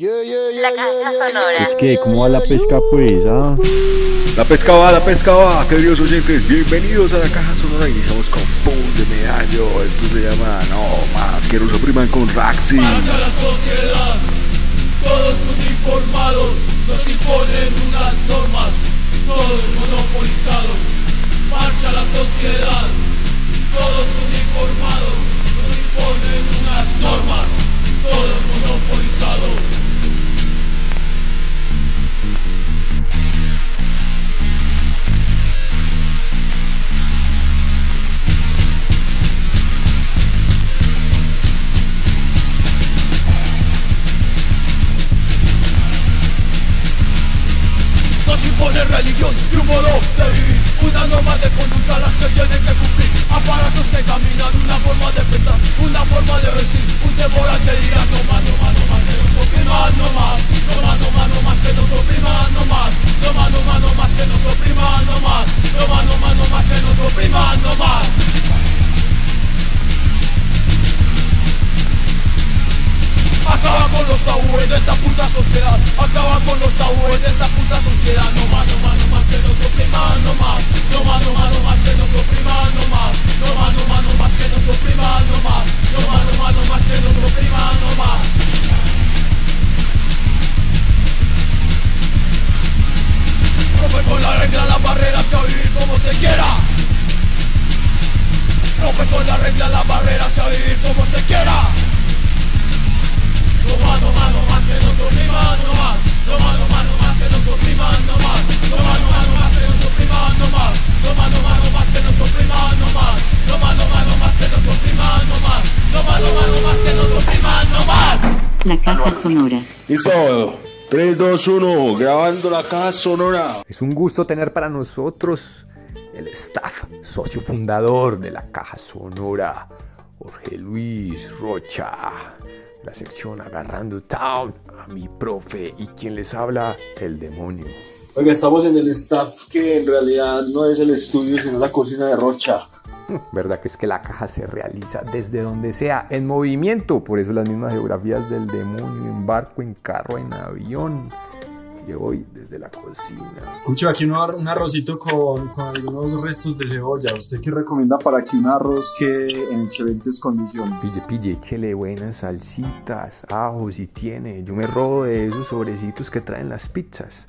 La caja sonora. Es que, ¿cómo va la pesca, pues? Ah? La pesca va, la pesca va, queridos oyentes, bienvenidos a la caja sonora. Iniciamos con Boom de Medallo. Esto se llama No Más que nos opriman con Raxi. Marcha la sociedad, todos uniformados, nos imponen unas normas, todos monopolizados. Marcha la sociedad, todos uniformados, nos imponen unas normas, todos monopolizados. Impone religión y un modo de vivir Una norma de conducta las que tienen que cumplir Aparatos que caminan, una forma de pensar Una forma de vestir, un temor al que dirán No más, no más, no más, que nos opriman, no más No más, no más, no más, que nos opriman, no más No más, no más, no más, que nos opriman, no más No más, no más, no más, que nos opriman, no más Acaba con los tabúes de esta puta sociedad. Acaba con los tabúes de esta puta sociedad. No más, no más, no más que nos opriman, no más. No más, no más, que nos opriman, no más. No más, no más, que nos opriman, no más. No más, no más, que nos opriman, no más. Rompe con la regla las barreras a vivir como se quiera. Rompe con la regla las barreras a vivir como se quiera La caja sonora. Listo, 3, 2, 1, grabando la caja sonora. Es un gusto tener para nosotros el staff, socio fundador de la Caja Sonora, Jorge Luis Rocha. La sección Agarrando Town, a mi profe y quien les habla, el demonio. Oiga, estamos en el staff que en realidad no es el estudio, sino la cocina de Rocha. ¿Verdad que es que la caja se realiza desde donde sea, en movimiento? Por eso las mismas geografías del demonio, en barco, en carro, en avión. Hoy desde la cocina. Escucho aquí un, ar- un arrocito con, con algunos restos de cebolla. ¿Usted qué recomienda para que un arroz quede en excelentes condiciones? Pille, pille, échele buenas salsitas, ajo si tiene. Yo me robo de esos sobrecitos que traen las pizzas.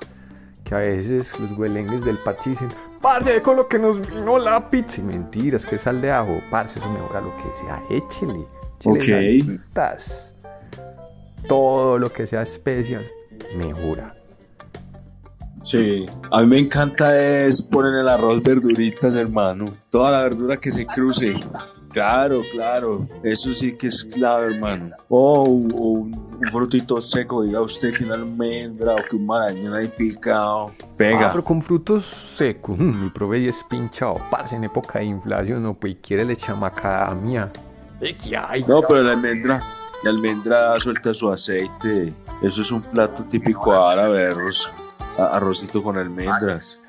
Que a veces los huelengues del parche dicen, parce, con lo que nos vino la pizza. Y mentiras, que sal de ajo. Parce, eso mejora lo que sea. Échele. Échele salsitas. Todo lo que sea especias, mejora. Sí, a mí me encanta es poner el arroz verduritas, hermano. Toda la verdura que se cruce. Claro, claro. Eso sí que es clave, hermano. O, un- un, frutito seco, diga usted que una almendra o que un marañón ahí picado. Ah, Pega. pero con frutos secos. mm, Mi prove es pinchado. Parce, en época de inflación, no, pues quiere le macadamia. ¿De qué hay? No, pero la almendra, la almendra suelta su aceite. Eso es un plato típico árabe, a- arrocito con almendras.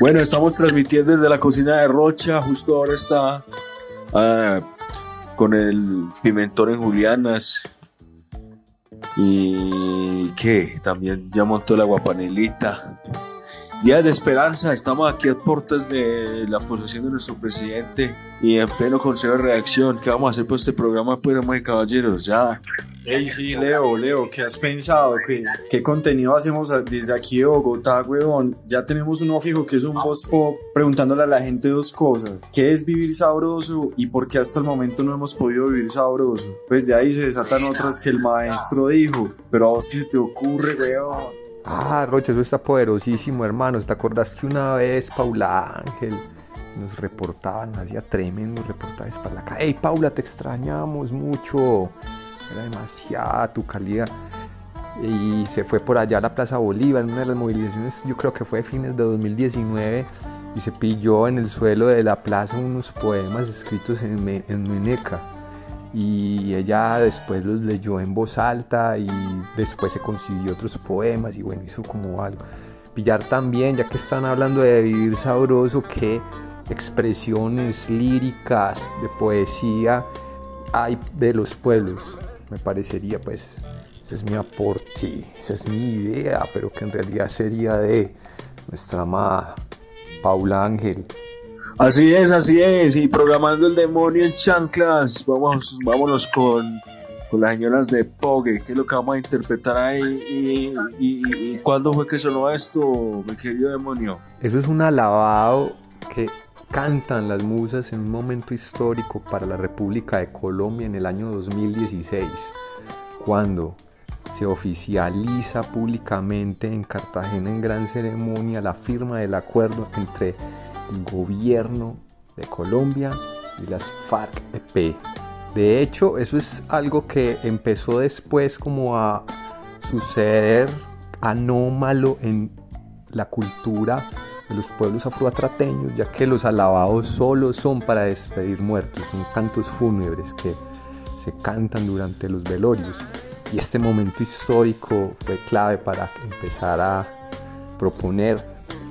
Bueno, estamos transmitiendo desde la cocina de Rocha. Justo ahora está ah, con el pimentón en julianas. Y qué, también ya montó la guapanelita. Días de esperanza, estamos aquí a puertas de la posesión de nuestro presidente y en pleno consejo de reacción. ¿Qué vamos a hacer por este programa, pues, y caballeros? Ya. Ey, sí, Leo, Leo, ¿qué has pensado? ¿Qué, qué contenido hacemos desde aquí de Bogotá, huevón? Ya tenemos uno fijo que es un voz pop preguntándole a la gente dos cosas. ¿Qué es vivir sabroso y por qué hasta el momento no hemos podido vivir sabroso? Pues de ahí se desatan otras que el maestro dijo. Pero a vos qué se te ocurre, huevón. Ah, Rocha, eso está poderosísimo, hermanos. ¿Te acordás que una vez Paula Ángel nos reportaban, hacía tremendos reportajes para la calle? ¡Ey, Paula, te extrañamos mucho! Era demasiada tu calidad. y se fue por allá a la Plaza Bolívar, en una de las movilizaciones, yo creo que fue a fines de 2019, y se pilló en el suelo de la plaza unos poemas escritos en, me- en Meneca. Y ella después los leyó en voz alta y después se consiguió otros poemas y bueno, hizo como algo. Pillar también, ya que están hablando de vivir sabroso, qué expresiones líricas de poesía hay de los pueblos. Me parecería pues, ese es mi aporte, esa es mi idea, pero que en realidad sería de nuestra amada Paula Ángel. Así es, así es. Y programando el demonio en chanclas, vamos, vámonos con, con las señoras de Pogue. ¿Qué es lo que vamos a interpretar ahí? ¿Y, y, cuándo fue que sonó esto, mi querido demonio? Eso es un alabado que cantan las musas en un momento histórico para la República de Colombia en el año 2016, cuando se oficializa públicamente en Cartagena en gran ceremonia la firma del acuerdo entre gobierno de Colombia y las FARC-EP. De hecho, eso es algo que empezó después como a suceder anómalo en la cultura de los pueblos afroatrateños, ya que los alabados solo son para despedir muertos, son cantos fúnebres que se cantan durante los velorios. Y este momento histórico fue clave para empezar a proponer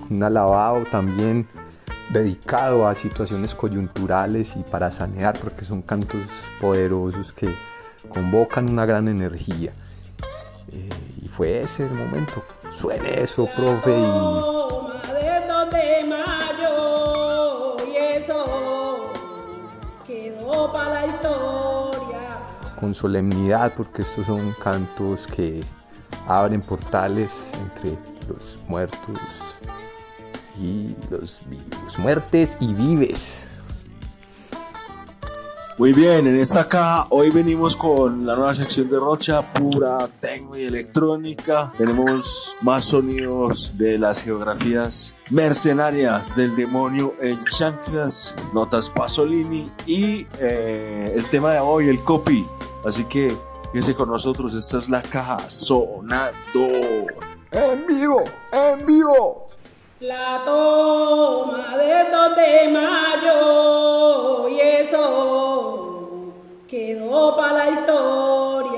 un alabado también dedicado a situaciones coyunturales y para sanear, porque son cantos poderosos que convocan una gran energía. Eh, y fue ese el momento. Suene eso, profe, y con solemnidad, porque estos son cantos que abren portales entre los muertos y los vivos. Muertes y vives. Muy bien, en esta caja hoy venimos con la nueva sección de Rocha, pura tecno y electrónica. Tenemos más sonidos de las geografías mercenarias del demonio en chanclas, notas Pasolini y eh, el tema de hoy, el copy. Así que quédese con nosotros, esta es la caja sonando. En vivo, en vivo. La toma del 2 de mayo y eso quedó para la historia.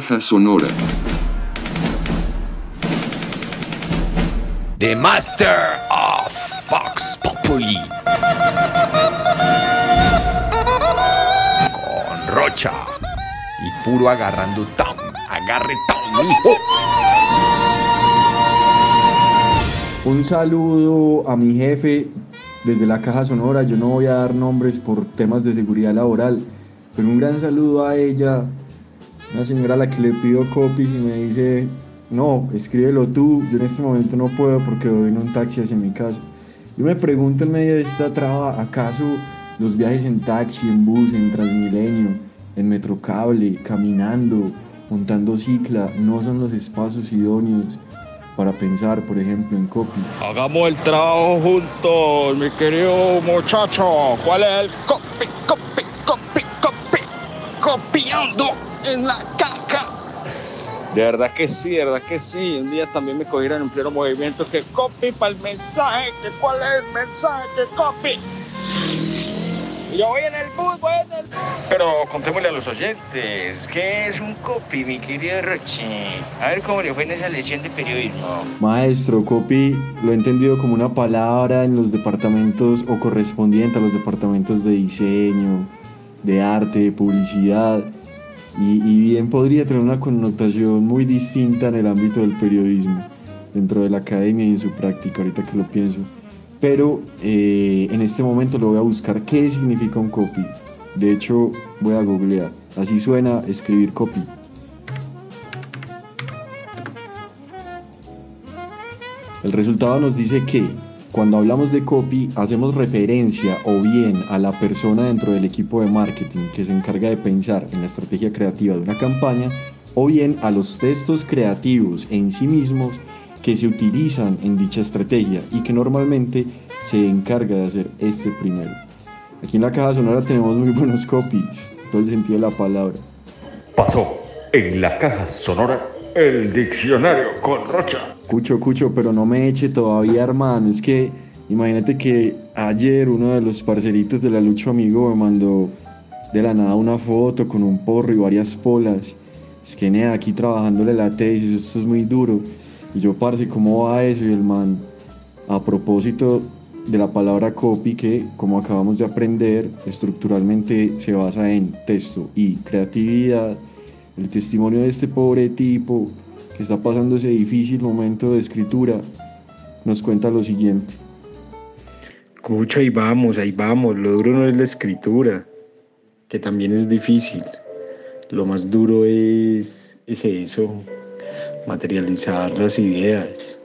caja sonora. The Master of Fox Populi. Con Rocha y puro agarrando town. Agarre town, hijo. Un saludo a mi jefe desde la caja sonora. Yo no voy a dar nombres por temas de seguridad laboral, pero un gran saludo a ella una señora a la que le pido copies y me dice, no, escríbelo tú, yo en este momento no puedo porque voy en un taxi hacia mi casa. Yo me pregunto en medio de esta traba, ¿acaso los viajes en taxi, en bus, en Transmilenio, en Metrocable, caminando, montando cicla, no son los espacios idóneos para pensar, por ejemplo, en copy. Hagamos el trabajo juntos, mi querido muchacho. ¿Cuál es el copy, copy, copy, copy? Copiando en la caca. De verdad que sí, de verdad que sí. Un día también me cogieron en pleno movimiento que copy para el mensaje, que cuál es el mensaje, que copy. Yo voy en el bus, voy en el Pero contémosle a los oyentes, ¿qué es un copy, mi querido Rochi? A ver cómo le fue en esa lección de periodismo. Maestro, copy lo he entendido como una palabra en los departamentos o correspondiente a los departamentos de diseño, de arte, de publicidad. Y, bien podría tener una connotación muy distinta en el ámbito del periodismo, dentro de la academia y en su práctica, ahorita que lo pienso. Pero eh, en este momento lo voy a buscar qué significa un copy. De hecho, voy a googlear. Así suena escribir copy. El resultado nos dice que cuando hablamos de copy hacemos referencia o bien a la persona dentro del equipo de marketing que se encarga de pensar en la estrategia creativa de una campaña o bien a los textos creativos en sí mismos que se utilizan en dicha estrategia y que normalmente se encarga de hacer este primero. Aquí en la caja sonora tenemos muy buenos copies, todo el sentido de la palabra. Pasó en la caja sonora el diccionario con Rocha. Cucho, cucho, pero no me eche todavía, hermano. Es que imagínate que ayer uno de los parceritos de la Lucho Amigo me mandó de la nada una foto con un porro y varias polas. Es que nea, aquí trabajándole la tesis, esto es muy duro. Y yo, parce, ¿cómo va eso? Y el man, a propósito de la palabra copy, que como acabamos de aprender, estructuralmente se basa en texto y creatividad, el testimonio de este pobre tipo que está pasando ese difícil momento de escritura, nos cuenta lo siguiente. Cucho, ahí vamos, ahí vamos. Lo duro no es la escritura, que también es difícil. Lo más duro es, es eso, materializar las ideas.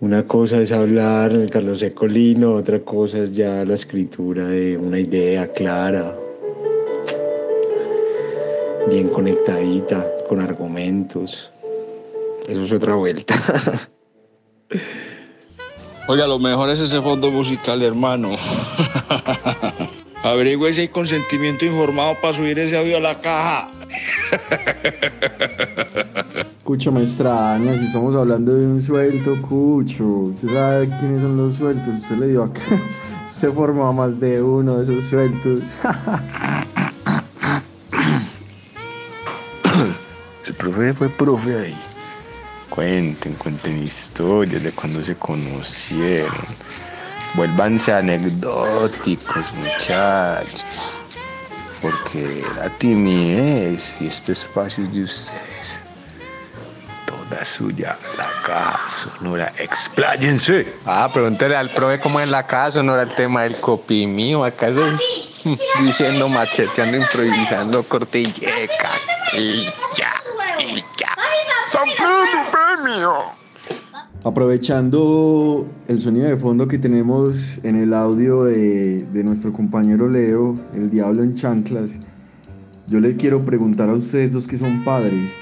Una cosa es hablar en el Carlos E. Colino, otra cosa es ya la escritura de una idea clara, bien conectadita, con argumentos. Eso es otra vuelta. Oiga, lo mejor es ese fondo musical, hermano. Averigüe si hay consentimiento informado para subir ese audio a la caja. Cucho me extraña, si estamos hablando de un suelto, Cucho. Usted sabe quiénes son los sueltos. Usted le dio acá. Usted formó a más de uno de esos sueltos. profe fue profe ahí. Cuenten, cuenten historias de cuando se conocieron. Vuélvanse anecdóticos, muchachos. Porque la timidez y este espacio es de ustedes. Toda suya, la caja sonora. Expláyense. Ah, pregúntale al profe cómo es la caja sonora el tema del copy mío. ¿Acaso es diciendo macheteando, improvisando, corte y yeca? Y ya, ya. ¡Son premio! Aprovechando el sonido de fondo que tenemos en el audio de, de nuestro compañero Leo, el diablo en chanclas, yo le quiero preguntar a ustedes dos que son padres,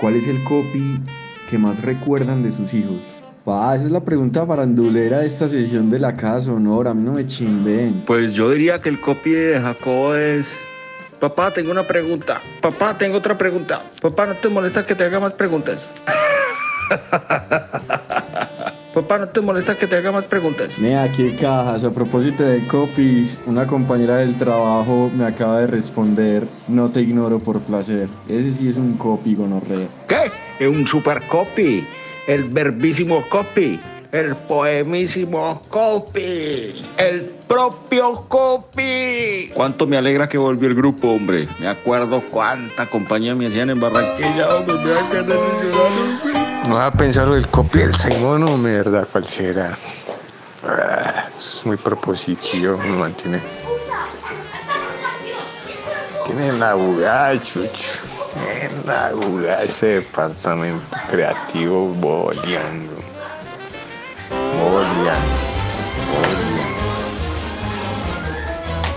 ¿cuál es el copy que más recuerdan de sus hijos? Pa, esa es la pregunta farandulera de esta sesión de la casa sonora, a mí no me chimben. Pues yo diría que el copy de Jacobo es... Papá, tengo una pregunta. Papá, tengo otra pregunta. Papá, ¿no te molesta que te haga más preguntas? Papá, ¿no te molesta que te haga más preguntas? Mira, qué cajas. A propósito de copies, una compañera del trabajo me acaba de responder, no te ignoro por placer. Ese sí es un copy, gonorrea. ¿Qué? Es un super copy. El verbísimo copy. El poemísimo copy. El propio copy. Cuánto me alegra que volvió el grupo, hombre. Me acuerdo cuánta compañía me hacían en Barranquilla, hombre. Me llorar, hombre. No va a pensar lo del copy del Simón, o mierda, cuál será. Ah, Es muy propositivo, me mantiene. Tiene la abogada, chucho. En la UGA, ese departamento creativo boleando. Boleando. Boleando.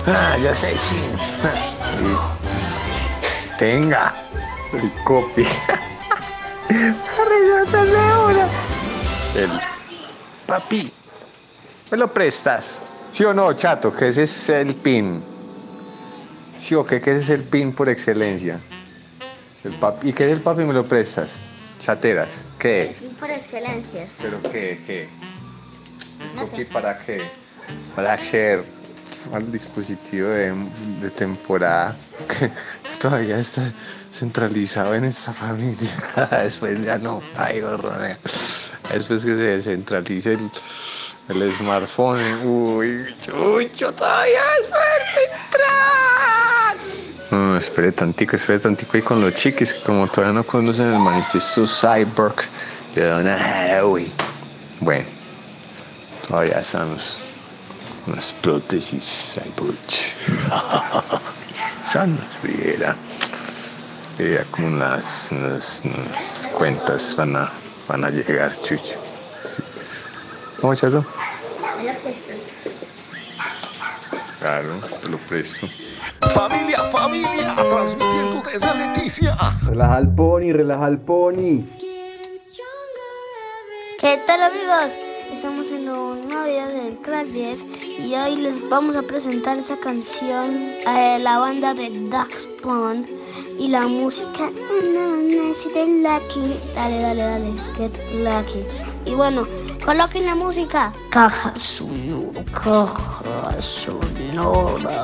Ah, ya sé, ching. Tenga. El copy. El papi. ¿Me lo prestas? ¿Sí o no, chato? Que ese es el pin. ¿Sí o qué? Que ese es el pin por excelencia. El papi. ¿Y qué es el papi? ¿Me lo prestas? Chateras. ¿Qué es? Por excelencias. ¿Pero qué? ¿Qué? No ¿Copy sé. para qué? Para hacer al dispositivo de, de temporada que todavía está centralizado en esta familia. Después ya no. Ay, horror. Después que se descentralice el, el smartphone. Uy, chucho, todavía es central. No, no, espere tantico, espere tantico ahí con los chiquis, que como todavía no conocen el manifiesto Cyborg de Don Haraway. Bueno, todavía estamos unas prótesis Cyborg. Sanos, viera. Viera como unas, unas, unas cuentas van a, van a llegar, chucho. ¿Cómo la prestas. Claro, te lo presto. Familia, familia, transmitiendo desde Leticia. Relaja al pony, relaja al pony. ¿Qué tal amigos? Estamos en un nuevo video del Crack 10 y hoy les vamos a presentar esa canción de la banda de Dax Pond y la música de Lucky. Dale, dale, dale, Get Lucky. Y bueno, coloquen la música. Caja sonora, caja sonora.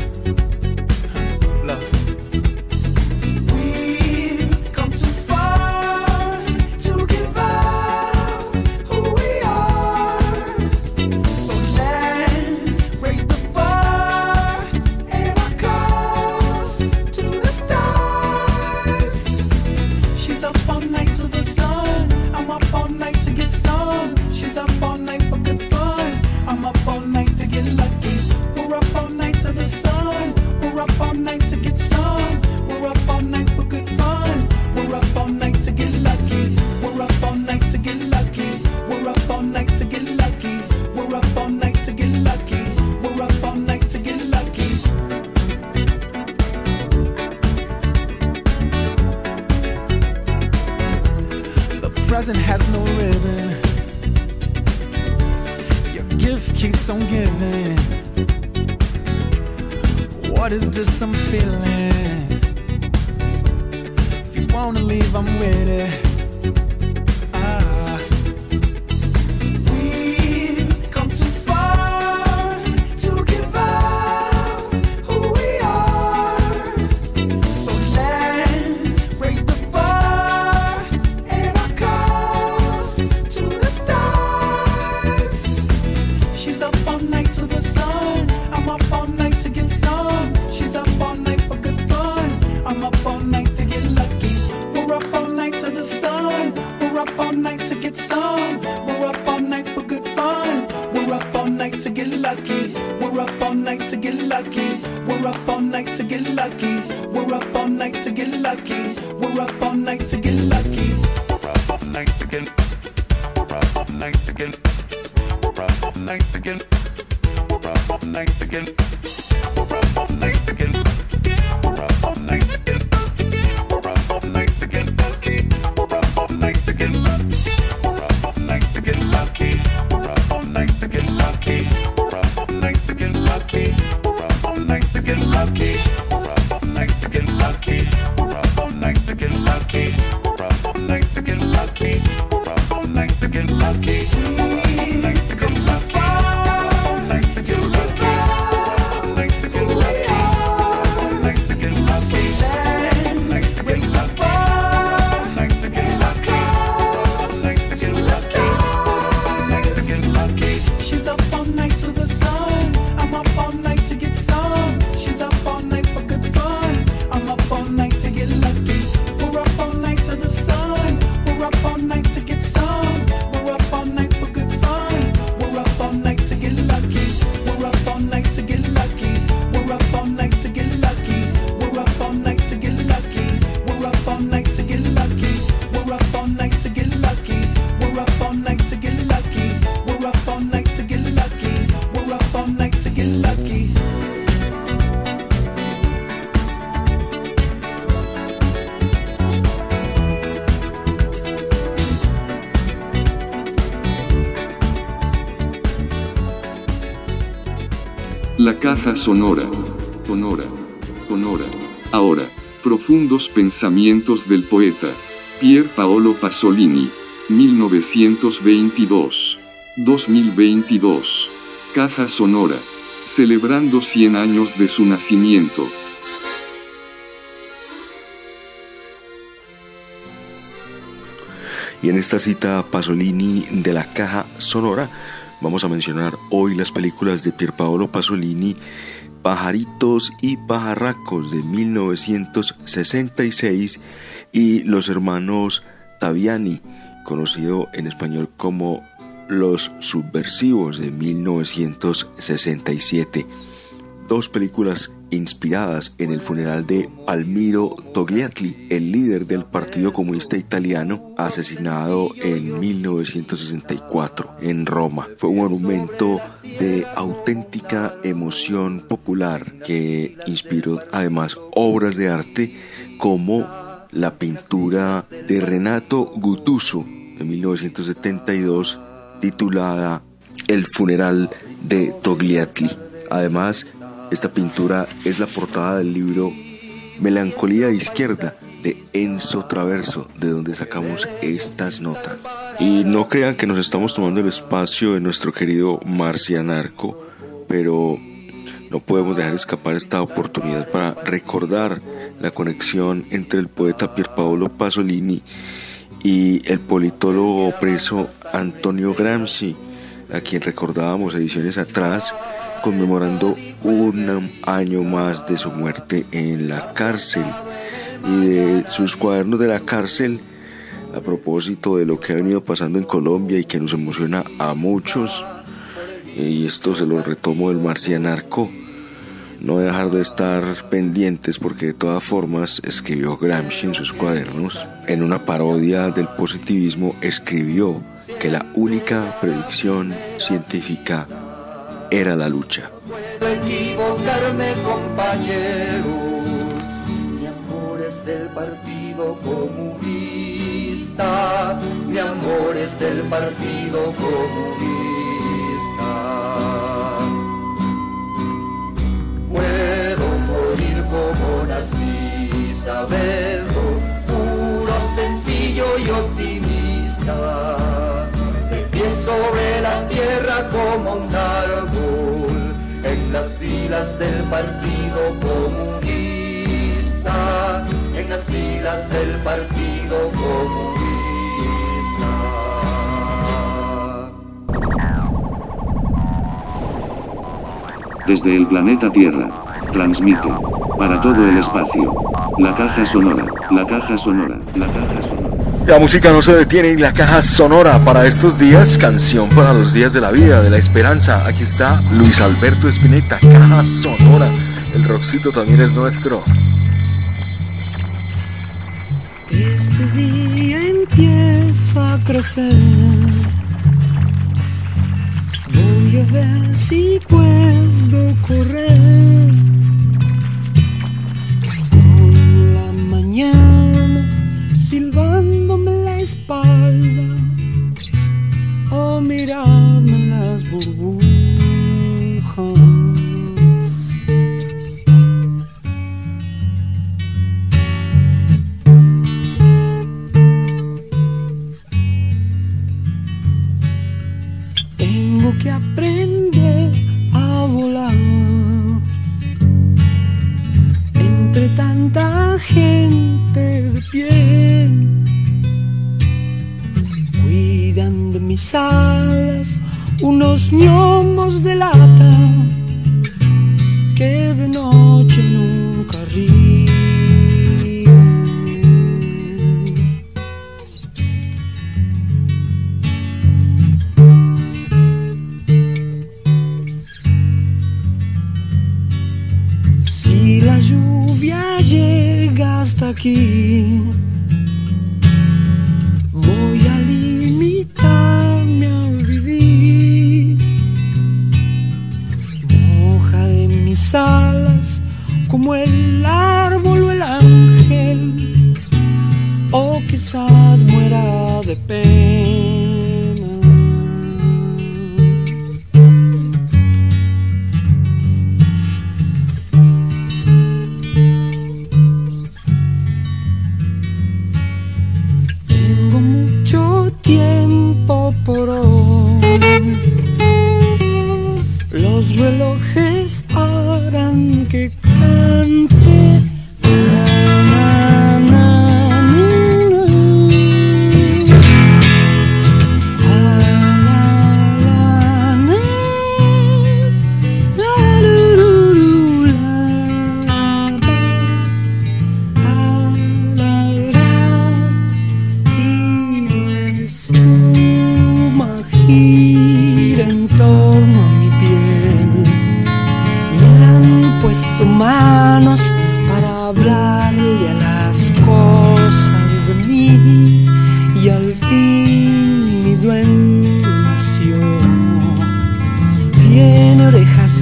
Sonora. Sonora. Sonora. Ahora, profundos pensamientos del poeta. Pier Paolo Pasolini. 1922. 2022. Caja sonora. Celebrando 100 años de su nacimiento. Y en esta cita Pasolini de la caja sonora vamos a mencionar hoy las películas de Pierpaolo Pasolini, Pajaritos y Pajarracos de 1966 y Los hermanos Taviani, conocido en español como Los Subversivos de 1967. Dos películas inspiradas en el funeral de Almiro Togliatli, el líder del Partido Comunista Italiano, asesinado en 1964 en Roma. Fue un monumento de auténtica emoción popular que inspiró además obras de arte como la pintura de Renato Guttuso de 1972 titulada El funeral de Togliatli. Además, esta pintura es la portada del libro Melancolía Izquierda de Enzo Traverso, de donde sacamos estas notas. Y no crean que nos estamos tomando el espacio de nuestro querido Marcianarco, pero no podemos dejar escapar esta oportunidad para recordar la conexión entre el poeta Pierpaolo Pasolini y el politólogo preso Antonio Gramsci, a quien recordábamos ediciones atrás conmemorando un año más de su muerte en la cárcel y de sus cuadernos de la cárcel a propósito de lo que ha venido pasando en Colombia y que nos emociona a muchos. Y esto se lo retomo del marcianarco. No dejar de estar pendientes porque de todas formas escribió Gramsci en sus cuadernos. En una parodia del positivismo escribió que la única predicción científica era la lucha. puedo equivocarme, compañeros. Mi amor es del Partido Comunista. Mi amor es del Partido Comunista. Puedo morir como nací, sabedlo, puro, sencillo y optimista. Sobre la tierra como un árbol en las filas del Partido Comunista, en las filas del Partido Comunista. Desde el planeta Tierra. Transmite. Para todo el espacio. La caja sonora. La caja sonora. La caja sonora. La música no se detiene en la caja sonora para estos días, canción para los días de la vida, de la esperanza. Aquí está Luis Alberto Espineta, caja sonora. El rockcito también es nuestro. Este día empieza a crecer. Voy a ver si puedo correr. Con la mañana silbándome la espalda. O mirarme las burbujas.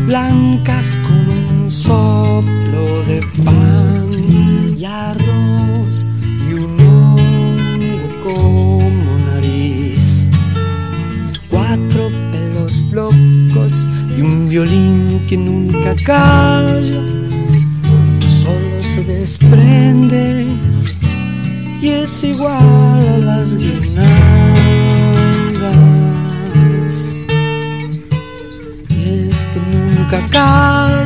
Blancas con un soplo de pan y arroz y un hongo como nariz. Cuatro pelos locos y un violín que nunca calla. Solo se desprende y es igual a las guirnaldas. Nunca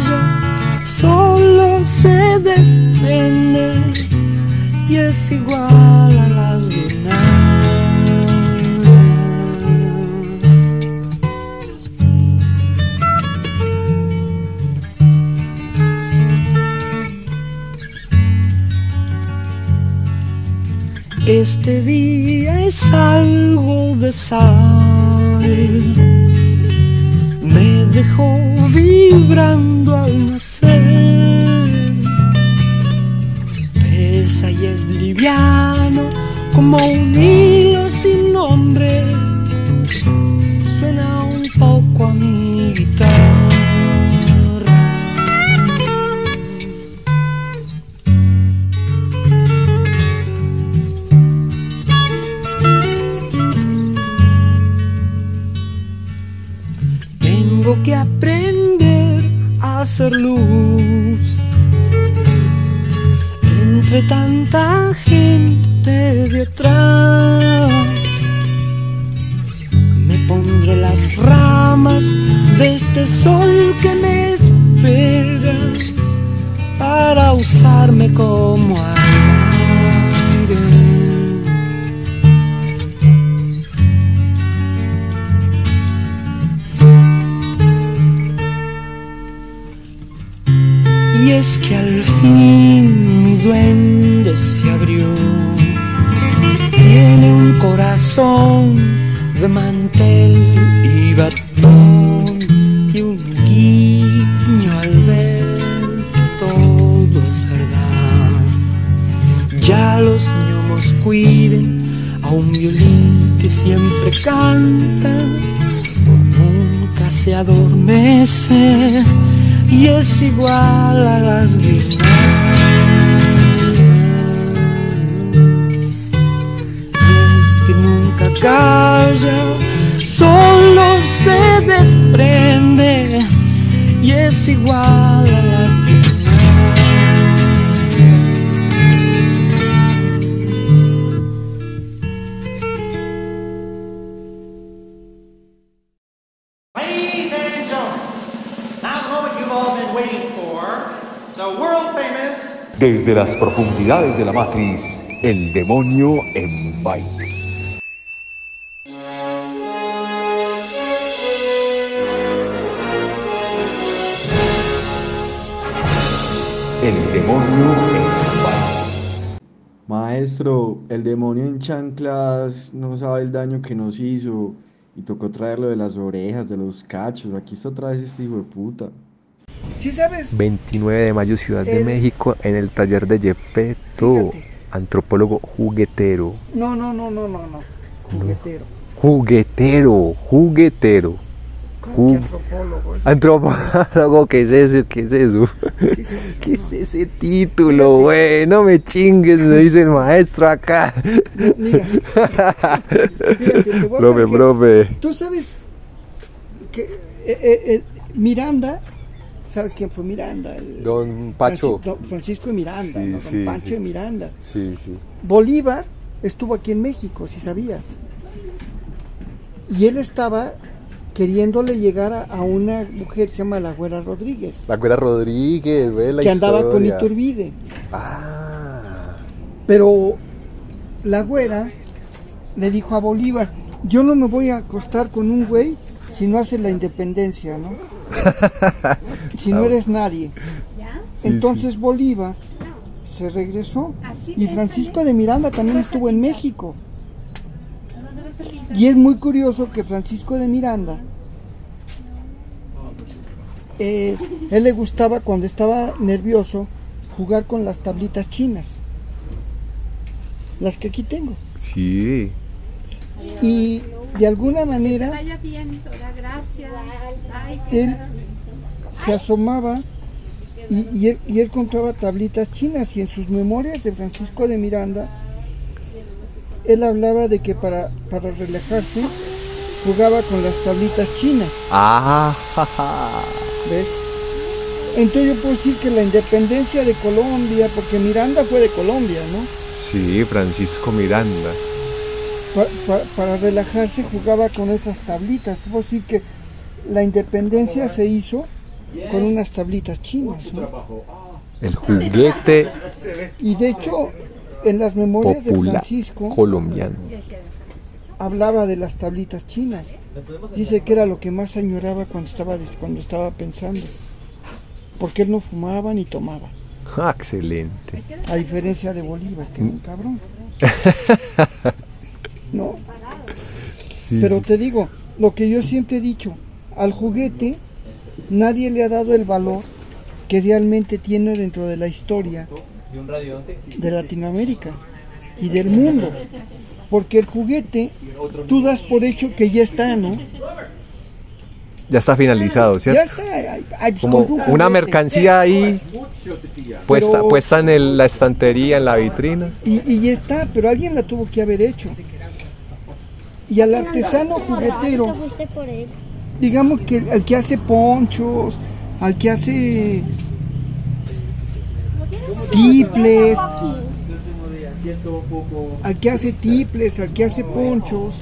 solo se desprende y es igual a las guirnaldas. Este día es algo de sal. Me dejó vibrando al nacer. Pesa y es liviano como un hilo sin nombre. Suena un poco a mi guitarra. Tengo que aprender hacer luz entre tanta gente detrás. Me pondré las ramas de este sol que me espera para usarme como es que al fin mi duende se abrió. Tiene un corazón de mantel y batón y un guiño al ver todo es verdad. Ya los ñomos cuiden a un violín que siempre canta, nunca se adormece y es igual a las guirnaldas. Y es que nunca calla, solo se desprende y es igual a las Desde las profundidades de la matriz, el demonio en bytes. El demonio en bytes. Maestro, el demonio en chanclas no sabe el daño que nos hizo y tocó traerlo de las orejas, de los cachos. Aquí está otra vez este hijo de puta. ¿Sí sabes? 29 de mayo, Ciudad de México, en el taller de Yepeto, antropólogo juguetero. No, no, no, no, no, no. Juguetero. Juguetero, juguetero. ¿Cómo que antropólogo? Antropólogo, ¿qué es eso? ¿Qué es eso? ¿Qué es ese título, güey? No me chingues, me dice el maestro acá. Mira, Profe, profe. Tú sabes que eh, eh, eh, Miranda, ¿sabes quién fue Miranda? El- Don Pacho. Franci- don Francisco de Miranda, Sí, ¿no? Don sí, sí. de Miranda. Sí, sí. Bolívar estuvo aquí en México, si sabías. Y él estaba queriéndole llegar a, a una mujer que se llama la Güera Rodríguez, La Güera Rodríguez, ve la que andaba con. Iturbide. Ah, Pero la Güera le dijo a Bolívar, yo no me voy a acostar con un güey si no haces la independencia, ¿no? si no eres nadie. Entonces Bolívar se regresó y Francisco de Miranda también estuvo en México. Y es muy curioso que Francisco de Miranda, eh, él le gustaba cuando estaba nervioso jugar con las tablitas chinas, las que aquí tengo. sí. Y de alguna manera Vaya bien, Dora, gracias. Ay, qué él se asomaba y, y él, y él encontraba tablitas chinas y en sus memorias de Francisco de Miranda él hablaba de que para, para relajarse jugaba con las tablitas chinas, Ah, ja, ja. ¿ves? Entonces yo puedo decir que la independencia de Colombia, porque Miranda fue de Colombia, ¿no? Sí, Francisco Miranda. Pa- pa- para relajarse jugaba con esas tablitas. Puedo decir que la independencia se hizo con unas tablitas chinas, ¿no? El juguete Y de hecho, en las memorias de Francisco colombiano. hablaba de las tablitas chinas. Dice que era lo que más añoraba cuando estaba, cuando estaba pensando. Porque él no fumaba ni tomaba. Ah, excelente. A diferencia de Bolívar, que era un cabrón. No. Sí, Pero sí. te digo, lo que yo siempre he dicho, al juguete nadie le ha dado el valor que realmente tiene dentro de la historia de Latinoamérica y del mundo. Porque el juguete, tú das por hecho que ya está, ¿no? Ya está finalizado, Ya ¿cierto? está. hay- hay- Como con un una mercancía ahí puesta, Pero- puesta en el- la estantería, en la vitrina. Y, y ya está, pero alguien la tuvo que haber hecho. Y al artesano juguetero, digamos que al que hace ponchos, al que hace tiples, al que hace tiples, al que hace ponchos,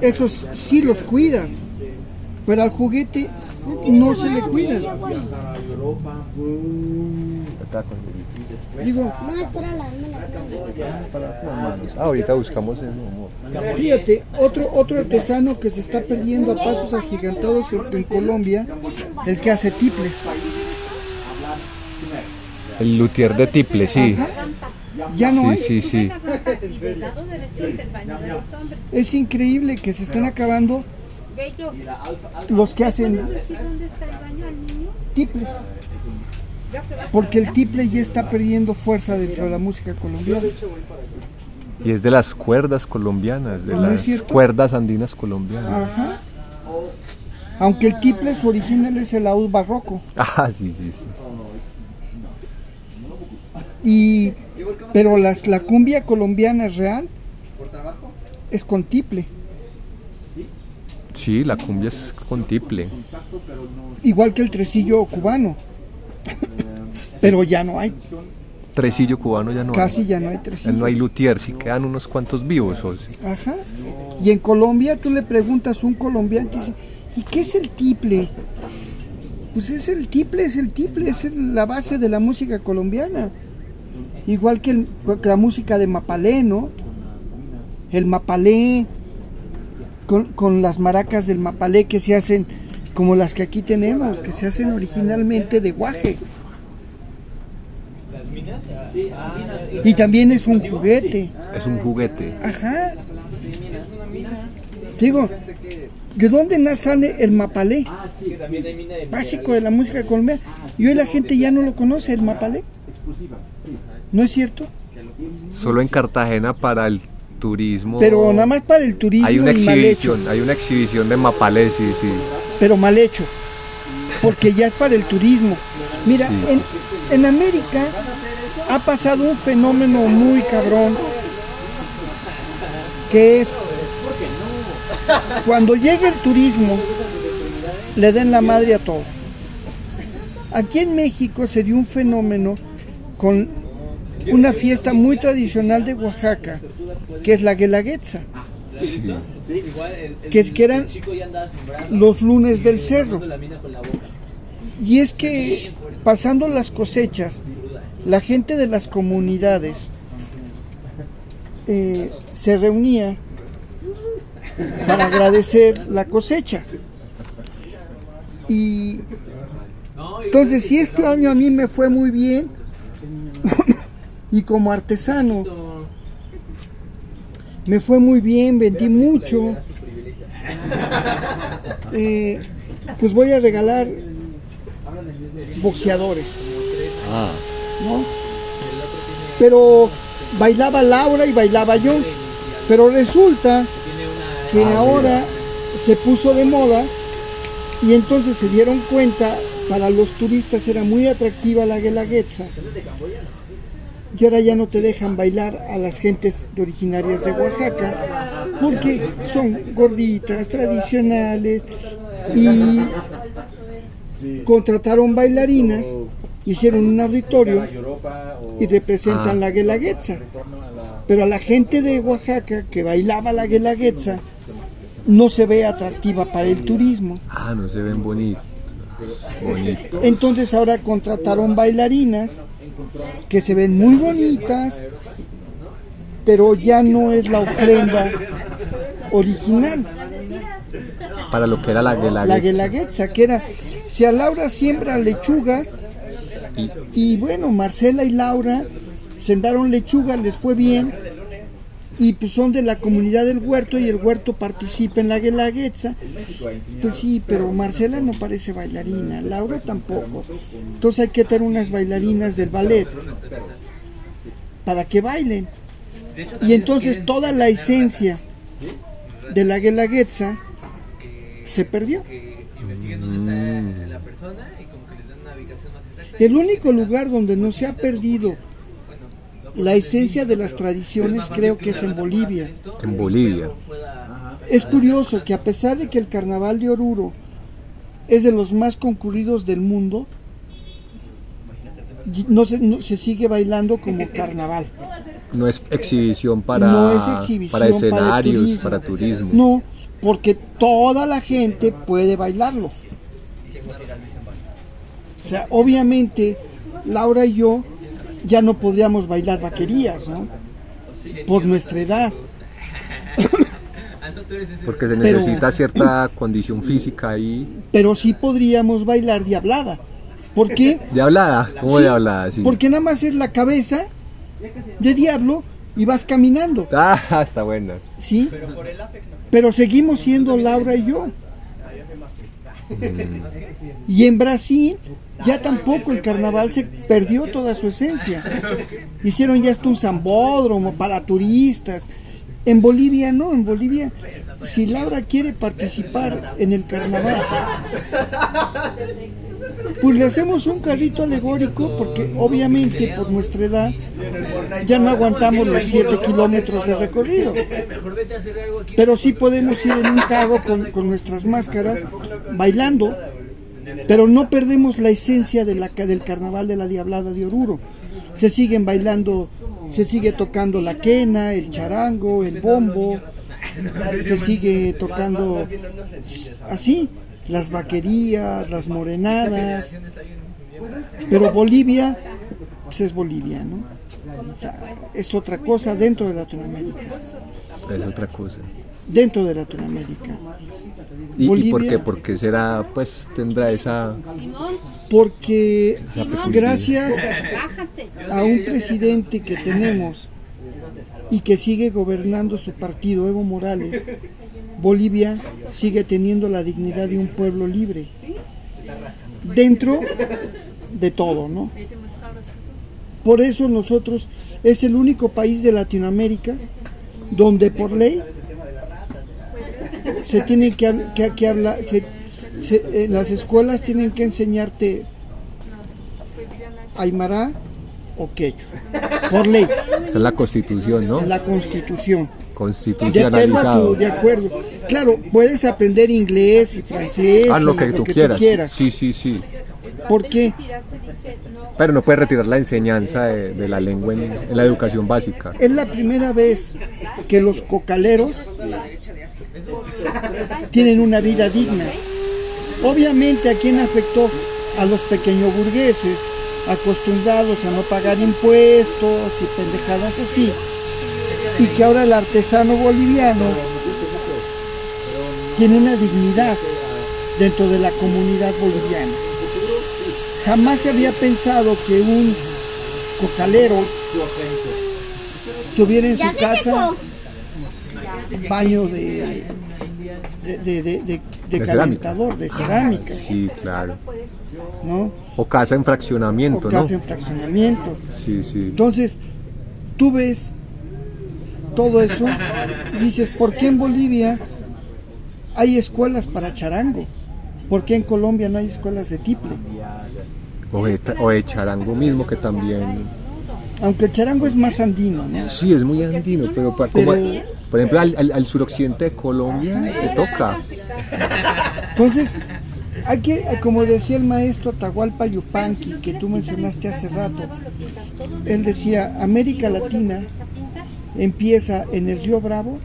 esos sí los cuidas, pero al juguete no se le cuida. Digo. Ah, ahorita buscamos eso, amor. Fíjate, otro, otro artesano que se está perdiendo a pasos agigantados en, en Colombia, el que hace tiples. El luthier de Tiple, sí. Ya no hay. Sí, sí, sí. Y del lado derecho es el baño de los hombres. Es increíble que se estén acabando Bello. los que hacen ¿Puedes decir dónde está el baño al niño? tiples. Porque el tiple ya está perdiendo fuerza dentro de la música colombiana. Y es de las cuerdas colombianas, de ¿No es las cuerdas andinas colombianas. Ajá. Aunque el tiple su original es el laúd barroco. Ah, sí, sí, sí. sí. Y, pero las, la cumbia colombiana real es con tiple. Sí, la cumbia es con tiple. Igual que el tresillo cubano. pero ya no hay. Tresillo cubano ya no Casi hay. ya no hay tresillo. no hay luthier, sí quedan unos cuantos vivos. o. Ajá. Y en Colombia tú le preguntas a un colombiano y dice, ¿y qué es el tiple? Pues es el tiple, es el tiple, es la base de la música colombiana. Igual que, el- que la música de Mapalé, ¿no? El Mapalé, con, con las maracas del Mapalé que se hacen como las que aquí tenemos, que se hacen originalmente de guaje. Y también es un juguete. Es un juguete. Ajá. Digo, ¿de dónde na- sale el mapalé? Básico de la música colombiana. Y hoy la gente ya no lo conoce, el mapalé. ¿No es cierto? Solo en Cartagena para el turismo. Pero nada más para el turismo Hay una y mal hecho. exhibición, hay una exhibición de mapales, sí, sí. Pero mal hecho. Porque ya es para el turismo. Mira, Sí. en, en América ha pasado un fenómeno muy cabrón. Que es cuando llega el turismo, le den la madre a todo. Aquí en México se dio un fenómeno con una fiesta muy tradicional de Oaxaca, que es la Guelaguetza. que, que eran los lunes del cerro. Y es que pasando las cosechas, la gente de las comunidades eh, se reunía para agradecer la cosecha. Y entonces, si este año a mí me fue muy bien, y como artesano me fue muy bien, vendí mucho, eh, pues voy a regalar boxeadores. ¿no? Pero bailaba Laura y bailaba yo. Pero resulta que ahora se puso de moda y entonces se dieron cuenta, para los turistas era muy atractiva la guelaguetza. Y ahora ya no te dejan bailar a las gentes de originarias de Oaxaca porque son gorditas, tradicionales y contrataron bailarinas, hicieron un auditorio y representan la guelaguetza. Pero a la gente de Oaxaca que bailaba la guelaguetza no se ve atractiva para el turismo. Ah, no se ven bonitos. Bonitos. Entonces ahora contrataron bailarinas que se ven muy bonitas, pero ya no es la ofrenda original. Para lo que era la La guelaguetza. guelaguetza, que era, si a Laura siembra lechugas, y bueno, Marcela y Laura sembraron lechugas, les fue bien, y pues son de la comunidad del huerto y el huerto participa en la guelaguetza. Pues sí, pero Marcela no parece bailarina, Laura tampoco. Entonces hay que tener unas bailarinas del ballet para que bailen. Y entonces toda la esencia de la guelaguetza se perdió. El único lugar donde no se ha perdido la esencia de las tradiciones creo que es en Bolivia. En Bolivia. Es curioso que a pesar de que el carnaval de Oruro es de los más concurridos del mundo, no se, no- se sigue bailando como carnaval. No es exhibición para, No es exhibición para para escenarios, turismo. para turismo. No, porque toda la gente puede bailarlo. O sea, obviamente Laura y yo ya no podríamos bailar vaquerías, ¿no? Por nuestra edad. Porque se Pero- necesita cierta condición física ahí. Pero sí podríamos bailar diablada. ¿Por qué? De hablada, ¿cómo Sí, hablada? Sí. Porque nada más es la cabeza de diablo y vas caminando. Ah, está buena. ¿Sí? Pero seguimos siendo Laura y yo. Y en Brasil ya tampoco el carnaval se perdió toda su esencia. Hicieron ya hasta un zambódromo para turistas. En Bolivia no, en Bolivia si Laura quiere participar en el carnaval, pues le hacemos un carrito alegórico porque obviamente por nuestra edad ya no aguantamos los 7 kilómetros de recorrido. Pero sí podemos ir en un carro con, con nuestras máscaras bailando, pero no perdemos la esencia de del carnaval de la Diablada de Oruro. Se siguen bailando, se sigue tocando la quena, el charango, el bombo, se sigue tocando así, las vaquerías, las morenadas. Pero Bolivia, pues es Bolivia, ¿no? O sea, es otra cosa dentro de Latinoamérica. Es otra cosa. Dentro de Latinoamérica. ¿Y, y por Bolivia- qué? Porque será, pues tendrá esa. Porque gracias a un presidente que tenemos y que sigue gobernando su partido, Evo Morales, Bolivia sigue teniendo la dignidad de un pueblo libre. Dentro de todo, ¿no? Por eso nosotros es el único país de Latinoamérica donde por ley se tiene que, que, que hablar, se- se- en las escuelas tienen que enseñarte aymara o quechua, por ley, Esa es la constitución, ¿no? la constitución. De acuerdo, a Constitucionalizado. tu- de acuerdo. Claro, puedes aprender inglés y francés. Lo y que tú quieras. Sí, sí, sí. ¿Por qué? Pero no puede retirar la enseñanza de, de la lengua en, en la educación básica. Es la primera vez que los cocaleros tienen una vida digna. Obviamente a quién afectó a los pequeños burgueses, acostumbrados a no pagar impuestos y pendejadas así, y que ahora el artesano boliviano tiene una dignidad dentro de la comunidad boliviana. Jamás se había pensado que un cocalero tuviera en su casa secó. baño de, de, de, de- calentador, de cerámica, Sí, claro. ¿no? O casa en fraccionamiento, O ¿no? casa en fraccionamiento. Sí, sí. Entonces, tú ves todo eso, dices, ¿por qué en Bolivia hay escuelas para charango? ¿Por qué en Colombia no hay escuelas de tiple? O de, o de charango mismo que también. Aunque el charango es más andino, ¿no? Sí, es muy andino, pero, pa- como- por ejemplo al, al- al suroccidente de Colombia se toca. Entonces, hay que, como decía el maestro Atahualpa Yupanqui, que tú mencionaste hace rato, él decía, América Latina empieza en el río Bravo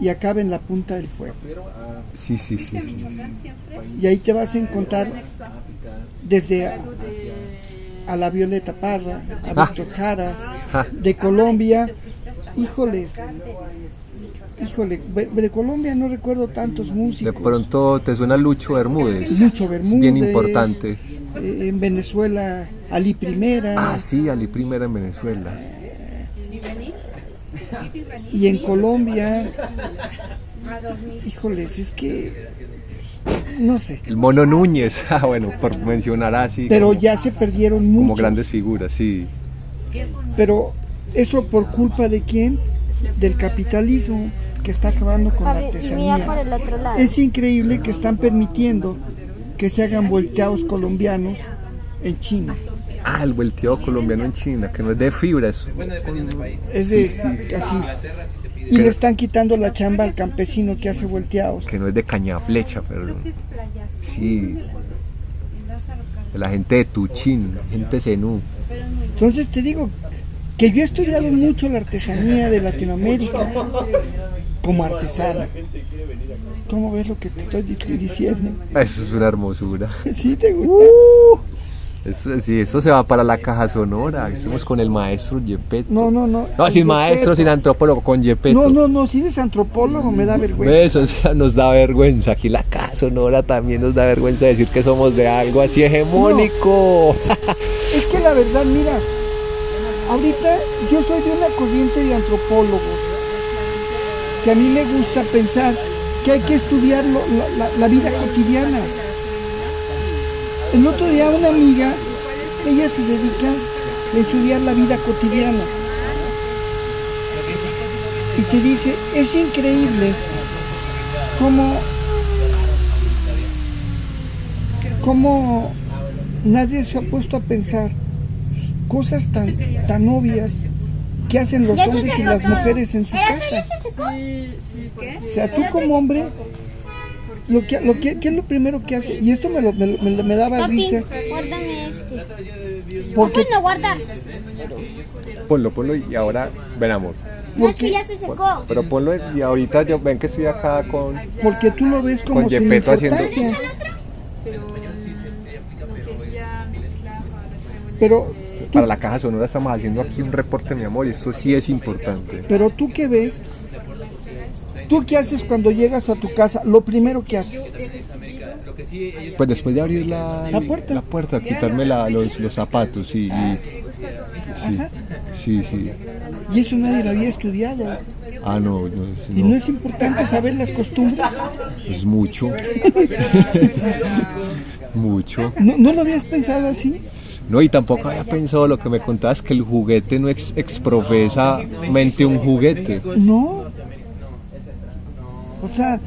y acaba en la punta del fuego. Sí, sí, sí. sí. Y ahí te vas a encontrar desde a, a la Violeta Parra, a Ah. Víctor Jara, Ah. de Colombia, híjoles, híjole, de, de Colombia no recuerdo tantos De músicos. pronto te suena Lucho Bermúdez. Lucho Es Bermúdez. bien importante. Eh, en Venezuela, Ali Primera. Ah, sí, Ali Primera en Venezuela. Y en Colombia, híjoles, es que no sé. El Mono Núñez, ah, bueno, por mencionar así. Pero como- ya se perdieron Como muchos. grandes figuras, sí. Pero eso por culpa de quién? Del capitalismo que está acabando con la artesanía. Es increíble que están permitiendo que se hagan volteados colombianos en China. Ah, el volteado colombiano en China, que no es de fibras. Es de, Sí, sí. así. Y le están quitando la chamba al campesino que hace volteados. Que no es de caña flecha, perdón. Sí. De la gente de Tuchín, gente zenú. Entonces te digo que yo he estudiado mucho la artesanía de Latinoamérica como artesana. ¿Cómo ves lo que te estoy di- diciendo? Eso es una hermosura. ¿Sí te gusta? Eso, sí, eso se va para la caja sonora. Estamos con el maestro Yepeto. No, no, no. No, sin maestro, sin antropólogo, con Yepeto. No, no, no, si eres antropólogo me da vergüenza. ¿Ves? O sea, nos da vergüenza. Aquí la caja sonora también nos da vergüenza decir que somos de algo así hegemónico. Es que la verdad, mira, ahorita yo soy de una corriente de antropólogos que a mí me gusta pensar que hay que estudiar lo- la, la- la vida cotidiana. El otro día una amiga, ella se dedica a estudiar la vida cotidiana. Y te dice, es increíble cómo, cómo nadie se ha puesto a pensar cosas tan, tan obvias que hacen los hombres y las mujeres en su ¿Era casa. O sea, tú como hombre, lo que, lo que, ¿qué es lo primero que hace? Y esto me, lo, me, lo- me, me daba Papi, risa. guárdame este. Porque- no guardar. Ponlo, ponlo y ahora veramos. No, es que ya se secó. Pero ponlo y ahorita yo ven que estoy acá con, Porque tú lo ves como con sin haciendo. Pero, Para la caja sonora estamos haciendo aquí un reporte, mi amor, y esto sí es importante. pero tú qué ves, tú qué haces cuando llegas a tu casa, lo primero que haces. Pues después de abrir la, La puerta. la puerta, quitarme la- los, los zapatos y, y- sí, sí, sí. Y eso nadie lo había estudiado. Ah, no, Y no, es importante saber las costumbres. es mucho. mucho. ¿No, no lo habías pensado así? No, y tampoco había pensado lo que me contabas, que el juguete no es exprofesamente un juguete, No. O sea,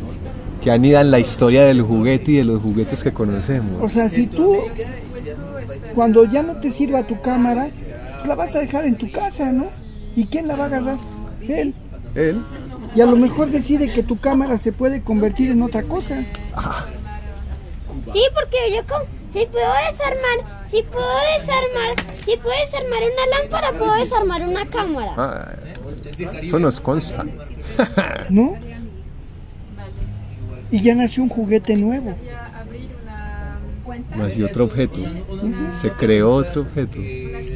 que anidan la historia del juguete y de los juguetes que conocemos. o sea, si tú cuando ya no te sirva tu cámara, pues la vas a dejar en tu casa, ¿no? ¿Y quién la va a agarrar? Él. Él. Y a lo mejor decide que tu cámara se puede convertir en otra cosa. Sí, porque yo con, si puedo desarmar, si puedo desarmar, si puedo desarmar una lámpara, puedo desarmar una cámara. Ah, eso nos consta. ¿No? Y ya nació un juguete nuevo. Nació otro objeto. Se creó otro objeto.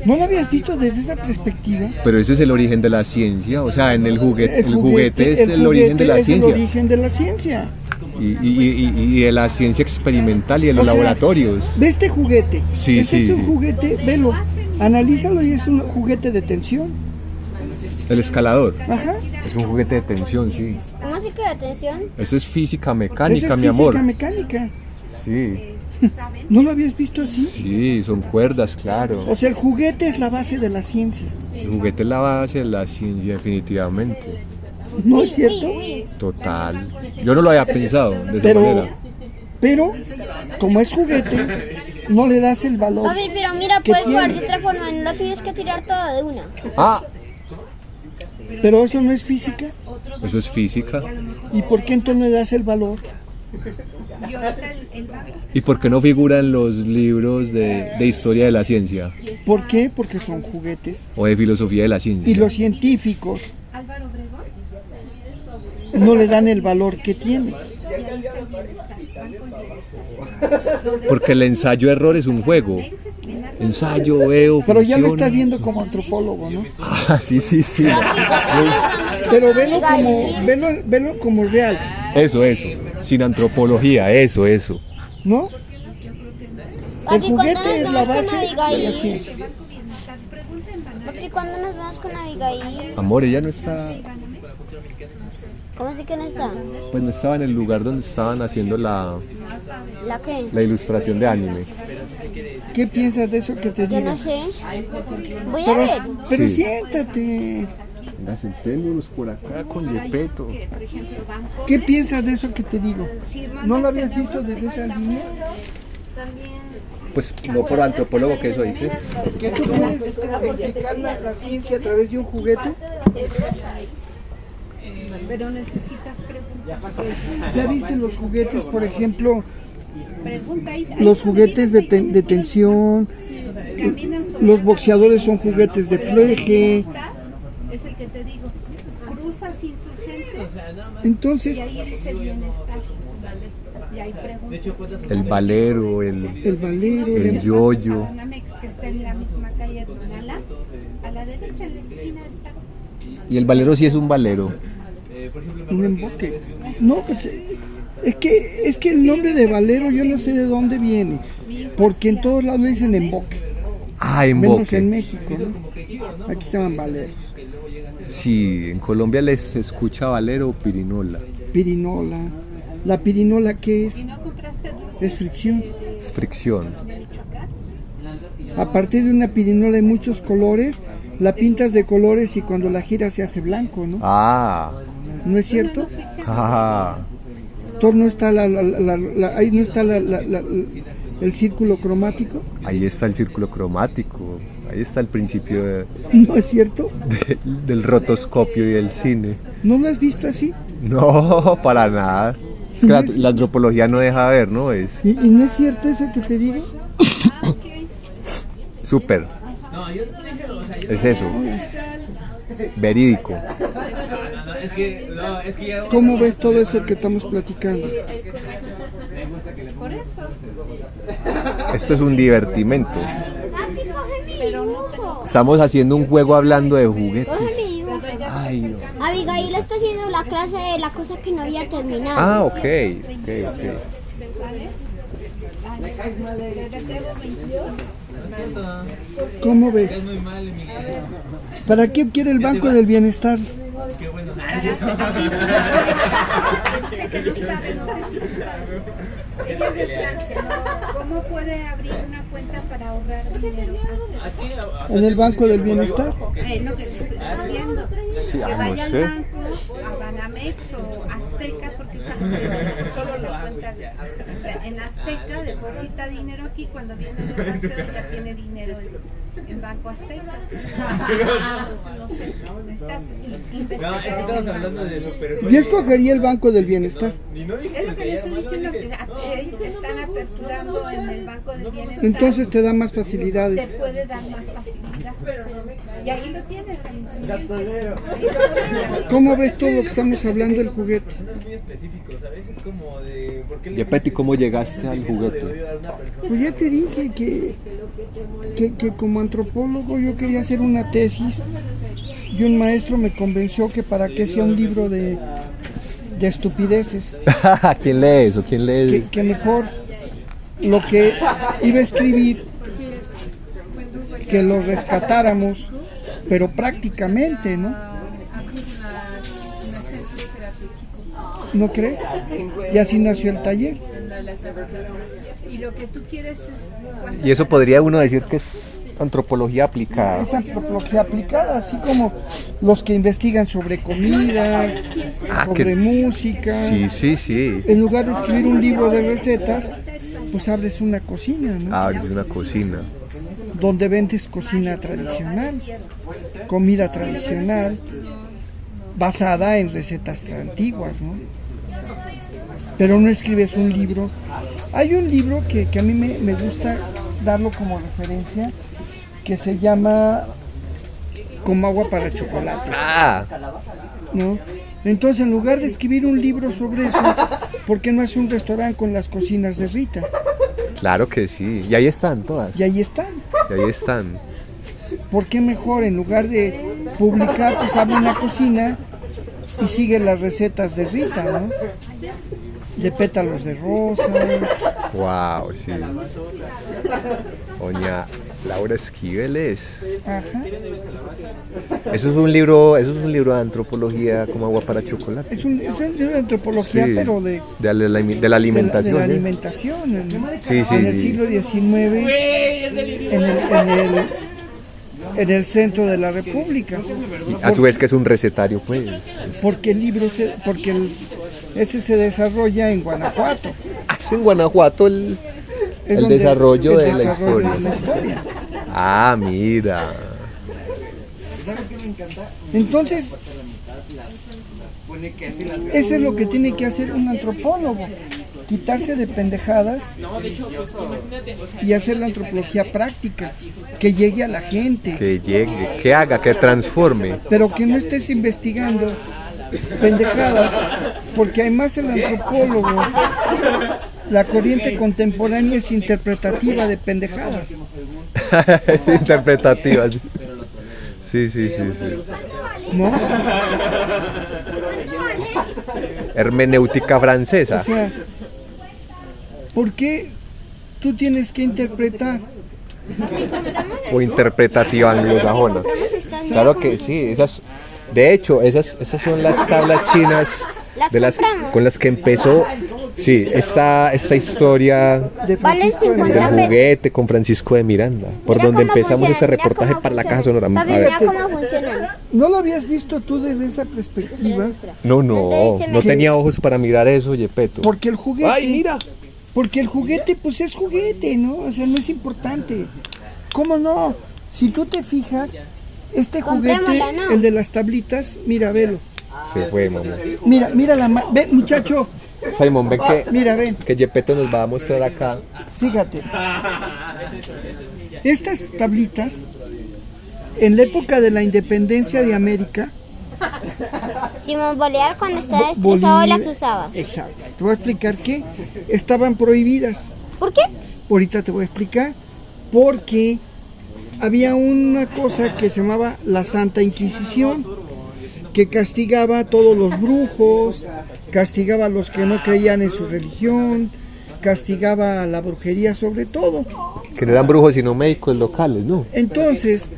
¿No lo habías visto desde esa perspectiva? Pero ese es el origen de la ciencia. O sea, en el juguete, el juguete es el, juguete origen de la es ciencia. el origen de la ciencia. Y, y- y- y de la ciencia experimental y de los O sea, laboratorios. Ve este juguete. Sí, Este sí, es un sí. juguete, velo. Analízalo y es un juguete de tensión. El escalador. Ajá. Es un juguete de tensión, sí. ¿Cómo así que de atención? Eso es física Eso mecánica, es mi amor. física mecánica. Sí, ¿No lo habías visto así? sí, son cuerdas, claro. O sea, el juguete es la base de la ciencia. El juguete es la base de la ciencia, definitivamente. ¿No es cierto? Total. Yo no lo había pensado de esa Pero, manera. pero, como es juguete, no le das el valor. Papi, pero mira, ¿Qué puedes jugar de tiene? otra forma, no lo tienes que tirar todo de una. Ah, Pero eso no es física. eso es física. ¿Y por qué entonces no le das el valor? ¿Y por qué no figura en los libros de, de historia de la ciencia ¿Por qué? Porque son juguetes. o de filosofía de la ciencia? Y los científicos no le dan el valor que tiene. Porque el ensayo-error es un juego. Ensayo, veo, Pero ya lo funciona. estás viendo como antropólogo, ¿no? Ah, sí, sí, sí. Pero velo como, velo, velo como real, Eso, eso. Sin antropología, eso, eso. ¿no? El Papi, ¿cuándo nos juguete es la vamos con base de la Abigail? ciencia. Papi, ¿cuándo nos vamos con Abigail? Amor, ella no está, ¿Cómo así que no está? pues no estaba en el lugar donde estaban haciendo la, ¿La qué? la ilustración de anime. ¿Qué piensas de eso que te Yo digo? no sé. Voy a ver. pero Sí. siéntate. Venga, sentémonos por acá con Yepeto. ¿Qué piensas de eso que te digo? ¿No lo habías visto desde esa línea? Pues no por antropólogo que eso dice. ¿Que tú puedes explicar la, la ciencia a través de un juguete? Pero necesitas preguntar. ¿Ya viste los juguetes, por ejemplo, los juguetes de, ten- de tensión? Los boxeadores son juguetes de fleje. Es el que te digo. Cruzas insurgentes. Entonces, Y ahí dice bienestar. Y ahí pregunta. El valero, el, el valero, el yoyo. Que está en la misma calle de Tonalá. A la derecha en la esquina está. Y el valero sí es un valero. Un emboque. No, pues eh, es que, es que el nombre de valero yo no sé de dónde viene. Porque en todos lados le dicen emboque. Ah, Menos emboque. en México, ¿no? Aquí se llaman valeros. Sí, en Colombia les escucha valero o pirinola. Pirinola. La pirinola, ¿qué es? Es fricción. Es fricción. A partir de una pirinola hay muchos colores, la pintas de colores y cuando la giras se hace blanco, ¿no? Ah. ¿No es cierto? Ah. Entonces no está la, la- la- la- ahí no está el círculo cromático, Ahí está el círculo cromático. Ahí está el principio de- ¿no es cierto? de- del rotoscopio y del cine. ¿No lo has visto así? No, para nada. Es que la, la antropología no deja ver, ¿no? Es ¿Y, y no es cierto eso que te digo? súper. Es eso. Verídico. ¿Cómo ves todo eso que estamos platicando? Por eso. Esto es un divertimento. Estamos haciendo un juego hablando de juguetes. Ay, no. Abigail está haciendo la clase de la cosa que no había terminado. Ah, ok, ok, ok. ¿Cómo ves? ¿Para qué quiere el Banco del Bienestar? Dice que no sabe, no sé si tú sabes. Ella es de Francia. ¿Cómo puede abrir una cuenta para ahorrar dinero? ¿En el Banco del Bienestar? Eh, lo que estoy diciendo. Sí, que ah, vaya al sé. banco, a Banamex o Azteca, porque esa mujer solo la cuenta en Azteca, deposita dinero aquí, cuando viene de paseo ya tiene dinero en, Banco Azteca. No sé, investigar. Yo escogería el Banco del Bienestar. Es lo que le estoy diciendo, que a- eh, están aperturando en el Banco del Bienestar. Entonces te da más te facilidades. puede dar más facilidad. Y ahí lo tienes. ¿Cómo ves todo lo que estamos hablando del juguete? Yepeto, ¿y cómo llegaste al juguete? Pues ya te dije que, que, que como antropólogo yo quería hacer una tesis y un maestro me convenció que para que sea un libro de, de estupideces, ¿Quién lee eso? ¿Quién lee que, que mejor lo que iba a escribir que lo rescatáramos, pero prácticamente, ¿no? ¿No crees? Y así nació el taller. Y lo que tú quieres es... Y eso podría uno decir que es antropología aplicada. Es antropología aplicada, así como los que investigan sobre comida, Ah, sobre que- música. Sí, sí, sí. En lugar de escribir un libro de recetas, pues abres una cocina, ¿no? Abres una cocina. Donde vendes cocina tradicional, comida tradicional, basada en recetas antiguas, ¿no? Pero no escribes un libro. Hay un libro que, que a mí me, me gusta darlo como referencia, que se llama Como agua para chocolate. Ah, ¿no? Entonces, en lugar de escribir un libro sobre eso, ¿por qué no hace un restaurante con las cocinas de Rita? claro que sí. Y ahí están todas. Y ahí están. Y ahí están. ¿Por qué mejor en lugar de publicar, pues abre una cocina y sigue las recetas de Rita, ¿no? De pétalos de rosa. Wow, sí. Doña Laura Esquivel es. Ajá. Eso es un libro, eso es un libro de antropología como agua para chocolate. Es un, es un libro de antropología, Sí, pero de, de la, de la alimentación. de la ¿eh? alimentación. En, Sí, sí, en el siglo XIX, en el, en el, en el centro de la República. Y a su vez que es un recetario, pues. Porque el libro, se, porque el, ese se desarrolla en Guanajuato. Es en Guanajuato el, El desarrollo, el de, la desarrollo historia. de la historia. Ah, mira. Entonces, eso es lo que tiene que hacer un antropólogo, quitarse de pendejadas y hacer la antropología práctica, que llegue a la gente, Que llegue, que haga, que transforme. pero que no estés investigando pendejadas, porque además el antropólogo, la corriente contemporánea es interpretativa de pendejadas. Interpretativas. Sí, sí, sí, sí. ¿No? Hermenéutica francesa. O sea, ¿por qué tú tienes que interpretar? o interpretativa anglosajona. Claro que sí, esas, de hecho, esas, esas son las tablas chinas ¿Las de las, con las que empezó, sí, esta, esta historia Valen 50 del pesos. juguete con Francisco de Miranda, por Mira donde empezamos funciona, ese reportaje para la. Caja Sonora. Papi, A ver. ¿No lo habías visto tú desde esa perspectiva? no, no, no tenía ojos para mirar eso, Yepeto. Porque el juguete. Ay, mira. Porque el juguete, pues es juguete, ¿no? O sea, no es importante. ¿Cómo no? Si tú te fijas, este juguete, el de las tablitas, mira, velo. Se fue, mamá. Mira, mira la ma- Ven, muchacho. Simon, ven que, Mira, ven. que Yepeto nos va a mostrar acá. Fíjate. Estas tablitas, en la época de la independencia de América, Simón Bolívar cuando estaba estresado Bolívar- las usaba. Exacto. Te voy a explicar que estaban prohibidas. ¿Por qué? Ahorita te voy a explicar. Porque había una cosa que se llamaba la Santa Inquisición, que castigaba a todos los brujos, castigaba a los que no creían en su religión, castigaba a la brujería sobre todo. Que no eran brujos sino médicos locales, ¿no? Entonces,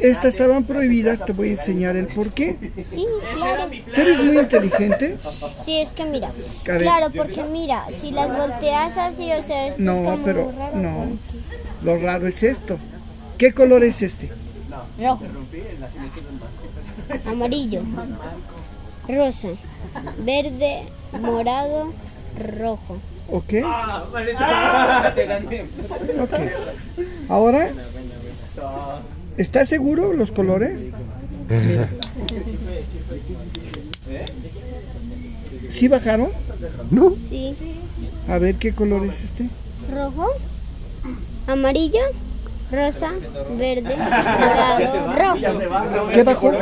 estas estaban prohibidas, te voy a enseñar el por qué. Sí, claro. ¿Tú eres muy inteligente? Sí, es que mira. Claro, porque mira, si las volteas así, o sea, esto es No, como pero raro. no. Lo raro es esto. ¿Qué color es este? Rojo. Amarillo. Rosa. Verde. Morado. Rojo. ¿Ok? Ok. Ahora, ¿Estás seguro los colores? ¿Sí bajaron? No. Sí. A ver qué color es este. Rojo, amarillo, rosa, verde, dorado, rojo. ¿Qué bajó?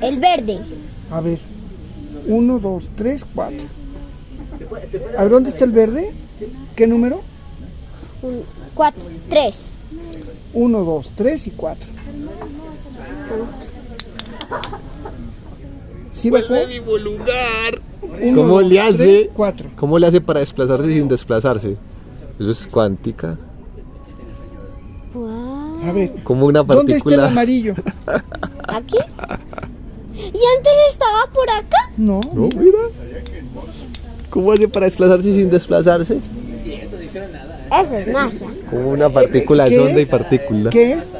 El verde. A ver. Uno, dos, tres, cuatro. A ver, ¿dónde está el verde? ¿Qué número? Un- Cuatro, tres. Uno, dos, tres y cuatro. ¿Sí bajó? Uno, ¿Cómo dos, le tres, hace? cuatro. ¿Cómo le hace para desplazarse sin desplazarse? Eso es cuántica. A ver. Como una ¿Dónde está el partícula. amarillo? ¿Aquí? ¿Y antes estaba por acá? No. No, mira. ¿Cómo hace para desplazarse sin desplazarse? Eso es magia. Como una partícula de ¿Qué sonda y es? partícula. ¿Qué es?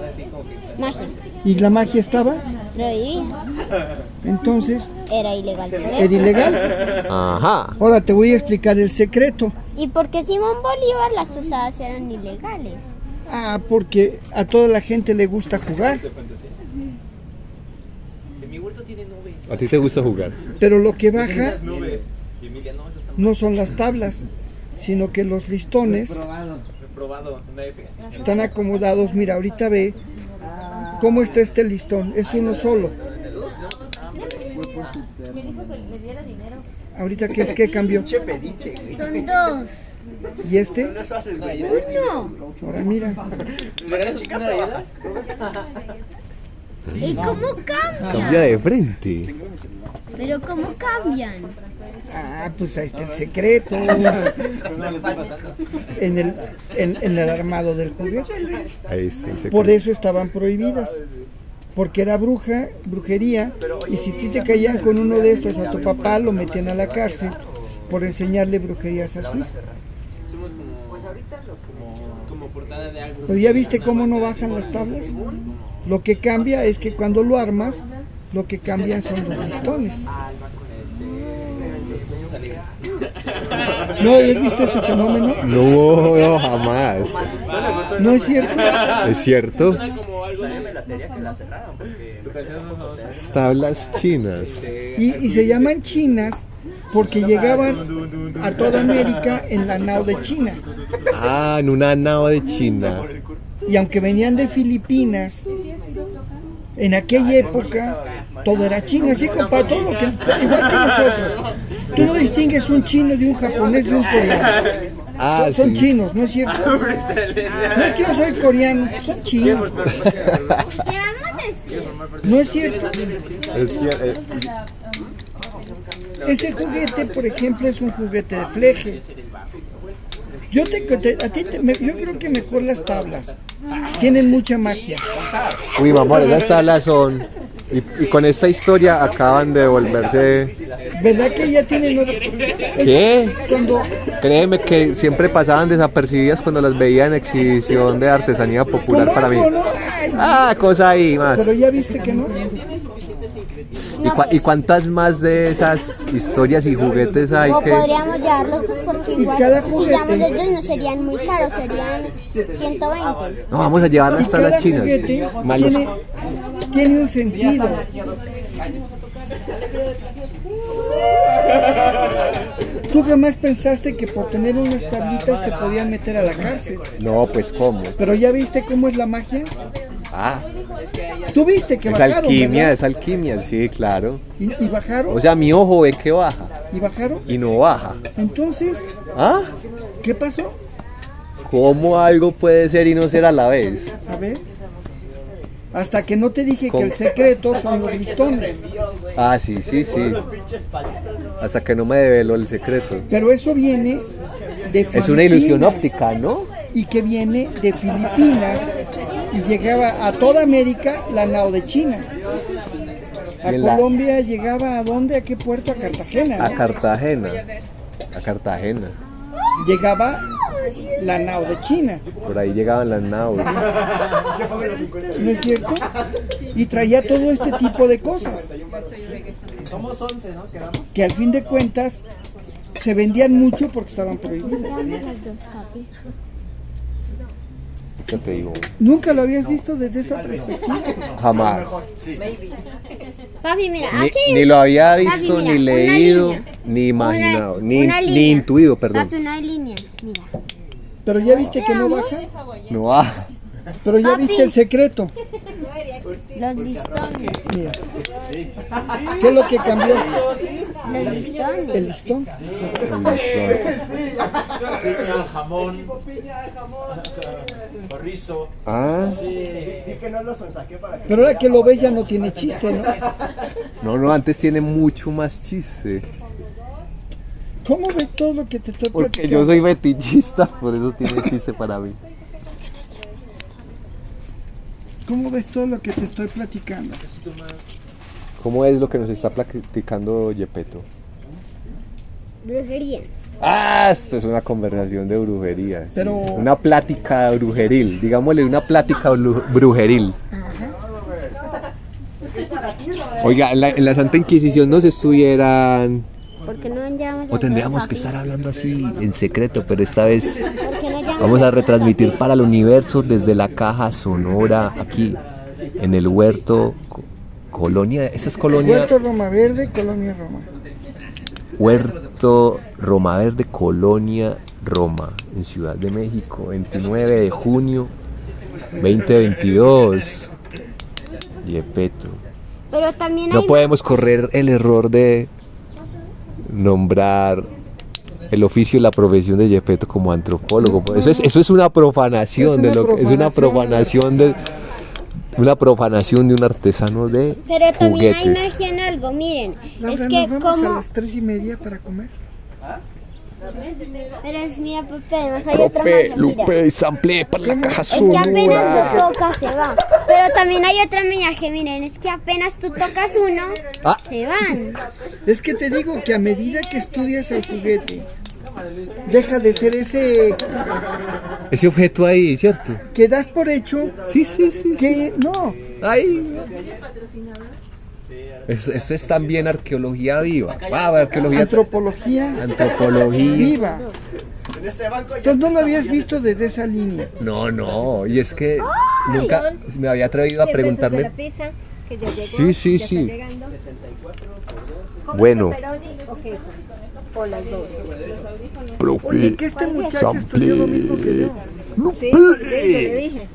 Magia. ¿Y la magia estaba? Prohibida. Entonces, Era ilegal por eso. ¿era ilegal? Ajá. Ahora te voy a explicar el secreto. ¿Y por qué Simón Bolívar las usadas eran ilegales? Ah, porque a toda la gente le gusta jugar. ¿A ti te gusta jugar? Pero lo que baja no son las tablas, sino que los listones están acomodados. Mira, ahorita ve cómo está este listón. Es uno solo. Ahorita, ¿qué, qué cambió? Son dos. ¿Y este? Uno. Ahora mira. ¿Y cómo cambian? Cambia de frente. Pero ¿cómo cambian? Ah, pues ahí está el secreto. En el, en, en el armado del juguete. Ahí está el secreto. Por eso estaban prohibidas. Porque era bruja, brujería, y si ti te caían con uno de estos a tu papá, lo metían a la cárcel por enseñarle brujerías a su hijo. Pero ya viste cómo no bajan las tablas. Lo que cambia es que cuando lo armas, lo que cambian son los listones. ¿No habías visto ese fenómeno? No, no, jamás. ¿No es cierto? ¿Es cierto? Tablas chinas. Y, y se llaman chinas porque llegaban a toda América en la nao de China. Ah, en una nao de China. Y aunque venían de Filipinas, en aquella época todo era chino, así compa, todo lo que, igual que nosotros. Tú no distingues un chino de un japonés de un coreano. Ah, son, son sí. chinos, ¿no es cierto? No es que yo soy coreano, son chinos. No es cierto. Eh, Ese juguete, por ejemplo, es un juguete de fleje. Yo, te, te- a ti te- me- yo creo que mejor las tablas. Tienen mucha magia. Uy, mamá, esas tablas son. Y, y con esta historia acaban de volverse. ¿Verdad que ya tienen otro? ¿Qué? Cuando Créeme que siempre pasaban desapercibidas cuando las veía en exhibición de artesanía popular para mí. ¿Cómo no? Ah, cosa ahí, más. Pero ya viste que no. ¿Y, cua- y cuántas más de esas historias y juguetes hay O que.? podríamos llevar los dos porque Y igual si llevamos los dos no serían muy caros, serían 120. No, vamos a llevar Y las chinas. Malos. tiene, tiene un sentido. Tú jamás pensaste que por tener unas tablitas te podían meter a la cárcel. No, pues cómo. Pero ya viste cómo es la magia. Ah, Tú viste que es bajaron, alquimia, ¿verdad? es alquimia, sí, claro. Y, y bajaron. O sea, mi ojo ve que baja y bajaron. y no baja. Entonces, ¿Ah? ¿qué pasó? ¿Cómo algo puede ser y no ser a la vez? A ver. Hasta que no te dije que el secreto son los listones. Ah, sí, sí, sí. Hasta que no me develó el secreto. Pero eso viene de Es una ilusión Filipinas, óptica, ¿no? Y que viene de Filipinas y llegaba a toda América la nao de China. A la- Colombia llegaba a dónde, a qué puerto, a Cartagena. A. Cartagena. A Cartagena. Llegaba la nao de China. Por ahí llegaban las naves. ¿No es cierto? Y traía todo este tipo de cosas. Somos 11, ¿no? Que al fin de cuentas se vendían mucho porque estaban prohibidas. Ya te digo. Nunca lo habías visto desde esa perspectiva. Jamás. Papi, mira, Ni, aquí. ni lo había Papi, visto, mira, ni una leído, línea. ni imaginado, Una- ni, una ni línea. intuido, perdón. Papi, una línea. Mira. Pero ya viste que no baja. No va. Pero ya Papi. viste el secreto. Los listones. Mira. ¿Qué es lo que cambió? Los listones. El listón. jamón. Chorizo. Ah. Sí. que no lo sonsaqué para que. Pero ahora que lo ves ya no tiene chiste, ¿no? No, no, antes tiene mucho más chiste. ¿Cómo ves todo lo que te estoy Porque platicando? yo soy fetichista, por eso tiene chiste para mí. ¿Cómo ves todo lo que te estoy platicando? ¿Cómo es lo que nos está platicando Yepeto? Brujería. Ah, esto es una conversación de brujería. sí. Pero- Una plática brujeril, digámosle una plática brujeril. Oiga, en la, en la Santa Inquisición nos estuvieran... Porque no llamamos O tendríamos que estar hablando así en secreto, pero esta vez no vamos a retransmitir para el universo desde la caja sonora aquí en el huerto Co- Colonia. ¿Esta es Colonia? Puerto Roma Verde, Colonia Roma. Huerto Roma Verde, Colonia Roma, en Ciudad de México, 29 de junio 2022. Yepeto. Pero también No podemos correr el error de nombrar el oficio y la profesión de Yepeto como antropólogo. Eso es, eso es una profanación Es de lo es una profanación de una profanación de un artesano de Pero también hay magia en algo, miren. Laura, es que ¿nos vamos a como. las tres y media para comer? Pero es, mira, Pepe, además hay otra Profe, magia, mira. Lupe, sample para la caja Es que apenas sonora. lo tocas se va. Pero también hay otra magia, miren, es que apenas tú tocas uno, Ah. se van. Es que te digo que a medida que estudias el juguete, deja de ser ese Ese objeto ahí, ¿cierto? que das por hecho. Sí, sí, sí. Que no. Ahí. Eso, eso es también arqueología viva. Ah, arqueología. Antropología Antropología. viva. Entonces no lo habías visto desde esa línea. No, no, y es que nunca me había atrevido a ¿Qué preguntarme. Sí, sí, sí. Bueno. pepperoni o queso? O las dos. Profe, Oye, que este muchacho sample. estudió lo mismo que yo. Sí, porque le dije.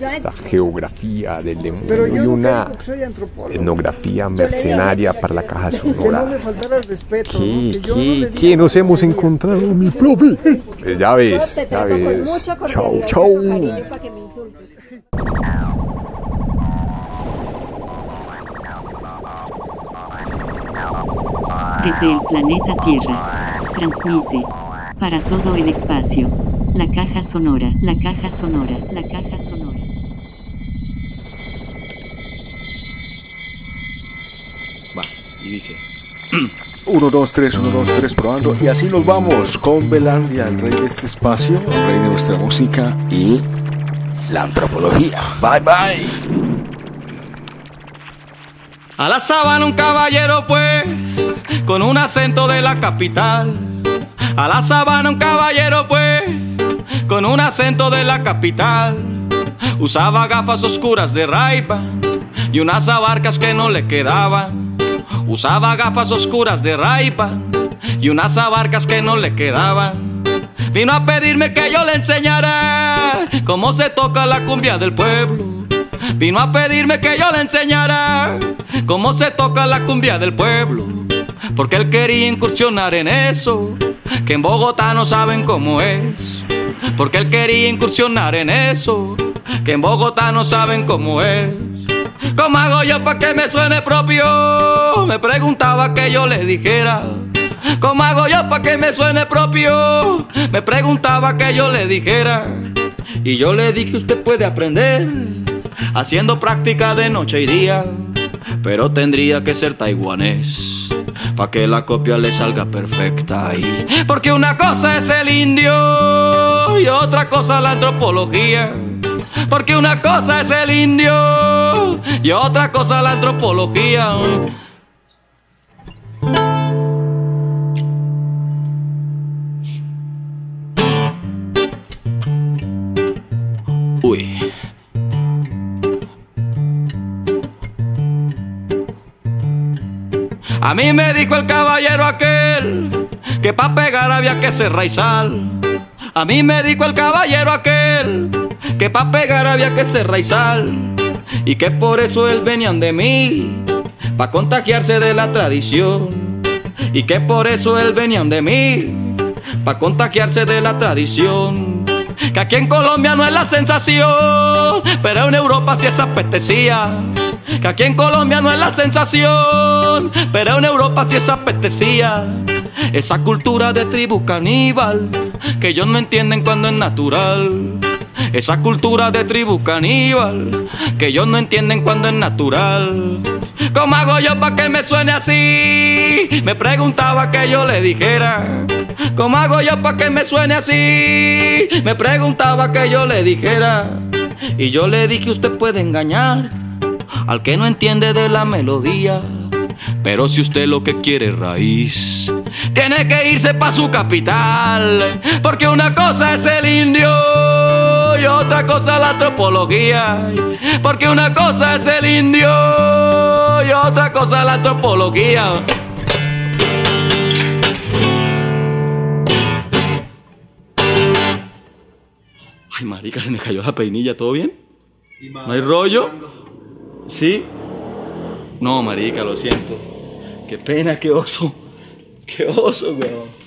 Esta geografía del demonio y una etnografía mercenaria para la caja Que no sonora. me faltara el respeto. ¿no? ¿Qué, Que no qué, digo qué nos hemos encontrado, mi profe? Ya ves, ya ves. Chau, chau. Desde el planeta Tierra. Transmite. Para todo el espacio. La caja sonora. La caja sonora. La caja sonora. Va, y dice. 1, 2, 3, 1, 2, 3, probando. Y así nos vamos con Belandia, el rey de este espacio, el rey de nuestra música y la antropología. Bye, bye. A la sabana un caballero fue con un acento de la capital. A la sabana un caballero fue con un acento de la capital. Usaba gafas oscuras de raipa y unas abarcas que no le quedaban. Usaba gafas oscuras de raipa y unas abarcas que no le quedaban. Vino a pedirme que yo le enseñara cómo se toca la cumbia del pueblo. Vino a pedirme que yo le enseñara cómo se toca la cumbia del pueblo. Porque él quería incursionar en eso, que en Bogotá no saben cómo es. Porque él quería incursionar en eso, que en Bogotá no saben cómo es. ¿Cómo hago yo para que me suene propio? Me preguntaba que yo le dijera. ¿Cómo hago yo para que me suene propio? Me preguntaba que yo le dijera. Y yo le dije, usted puede aprender haciendo práctica de noche y día. Pero tendría que ser taiwanés para que la copia le salga perfecta ahí. Porque una cosa es el indio y otra cosa la antropología. Porque una cosa es el indio y otra cosa la antropología. A mí me dijo el caballero aquel que pa' pegar había que ser raizal. A mí me dijo el caballero aquel que pa' pegar había que ser raizal. Y que por eso él venían de mí, pa' contagiarse de la tradición. Y que por eso él venían de mí, pa' contagiarse de la tradición. Que aquí en Colombia no es la sensación, pero en Europa sí es apetecía. Que aquí en Colombia no es la sensación, pero en Europa sí es apetecía. Esa cultura de tribu caníbal, que ellos no entienden cuando es natural. Esa cultura de tribu caníbal, que ellos no entienden cuando es natural. ¿Cómo hago yo para que me suene así? Me preguntaba que yo le dijera. ¿Cómo hago yo para que me suene así? Me preguntaba que yo le dijera. Y yo le dije, usted puede engañar al que no entiende de la melodía. Pero si usted lo que quiere es raíz, tiene que irse pa' su capital. Porque una cosa es el indio y otra cosa la antropología. Porque una cosa es el indio y otra cosa la antropología. Ay, marica, se me cayó la peinilla, ¿todo bien? ¿No hay rollo? ¿Sí? No, marica, lo siento. Qué pena, qué oso. Qué oso, weón.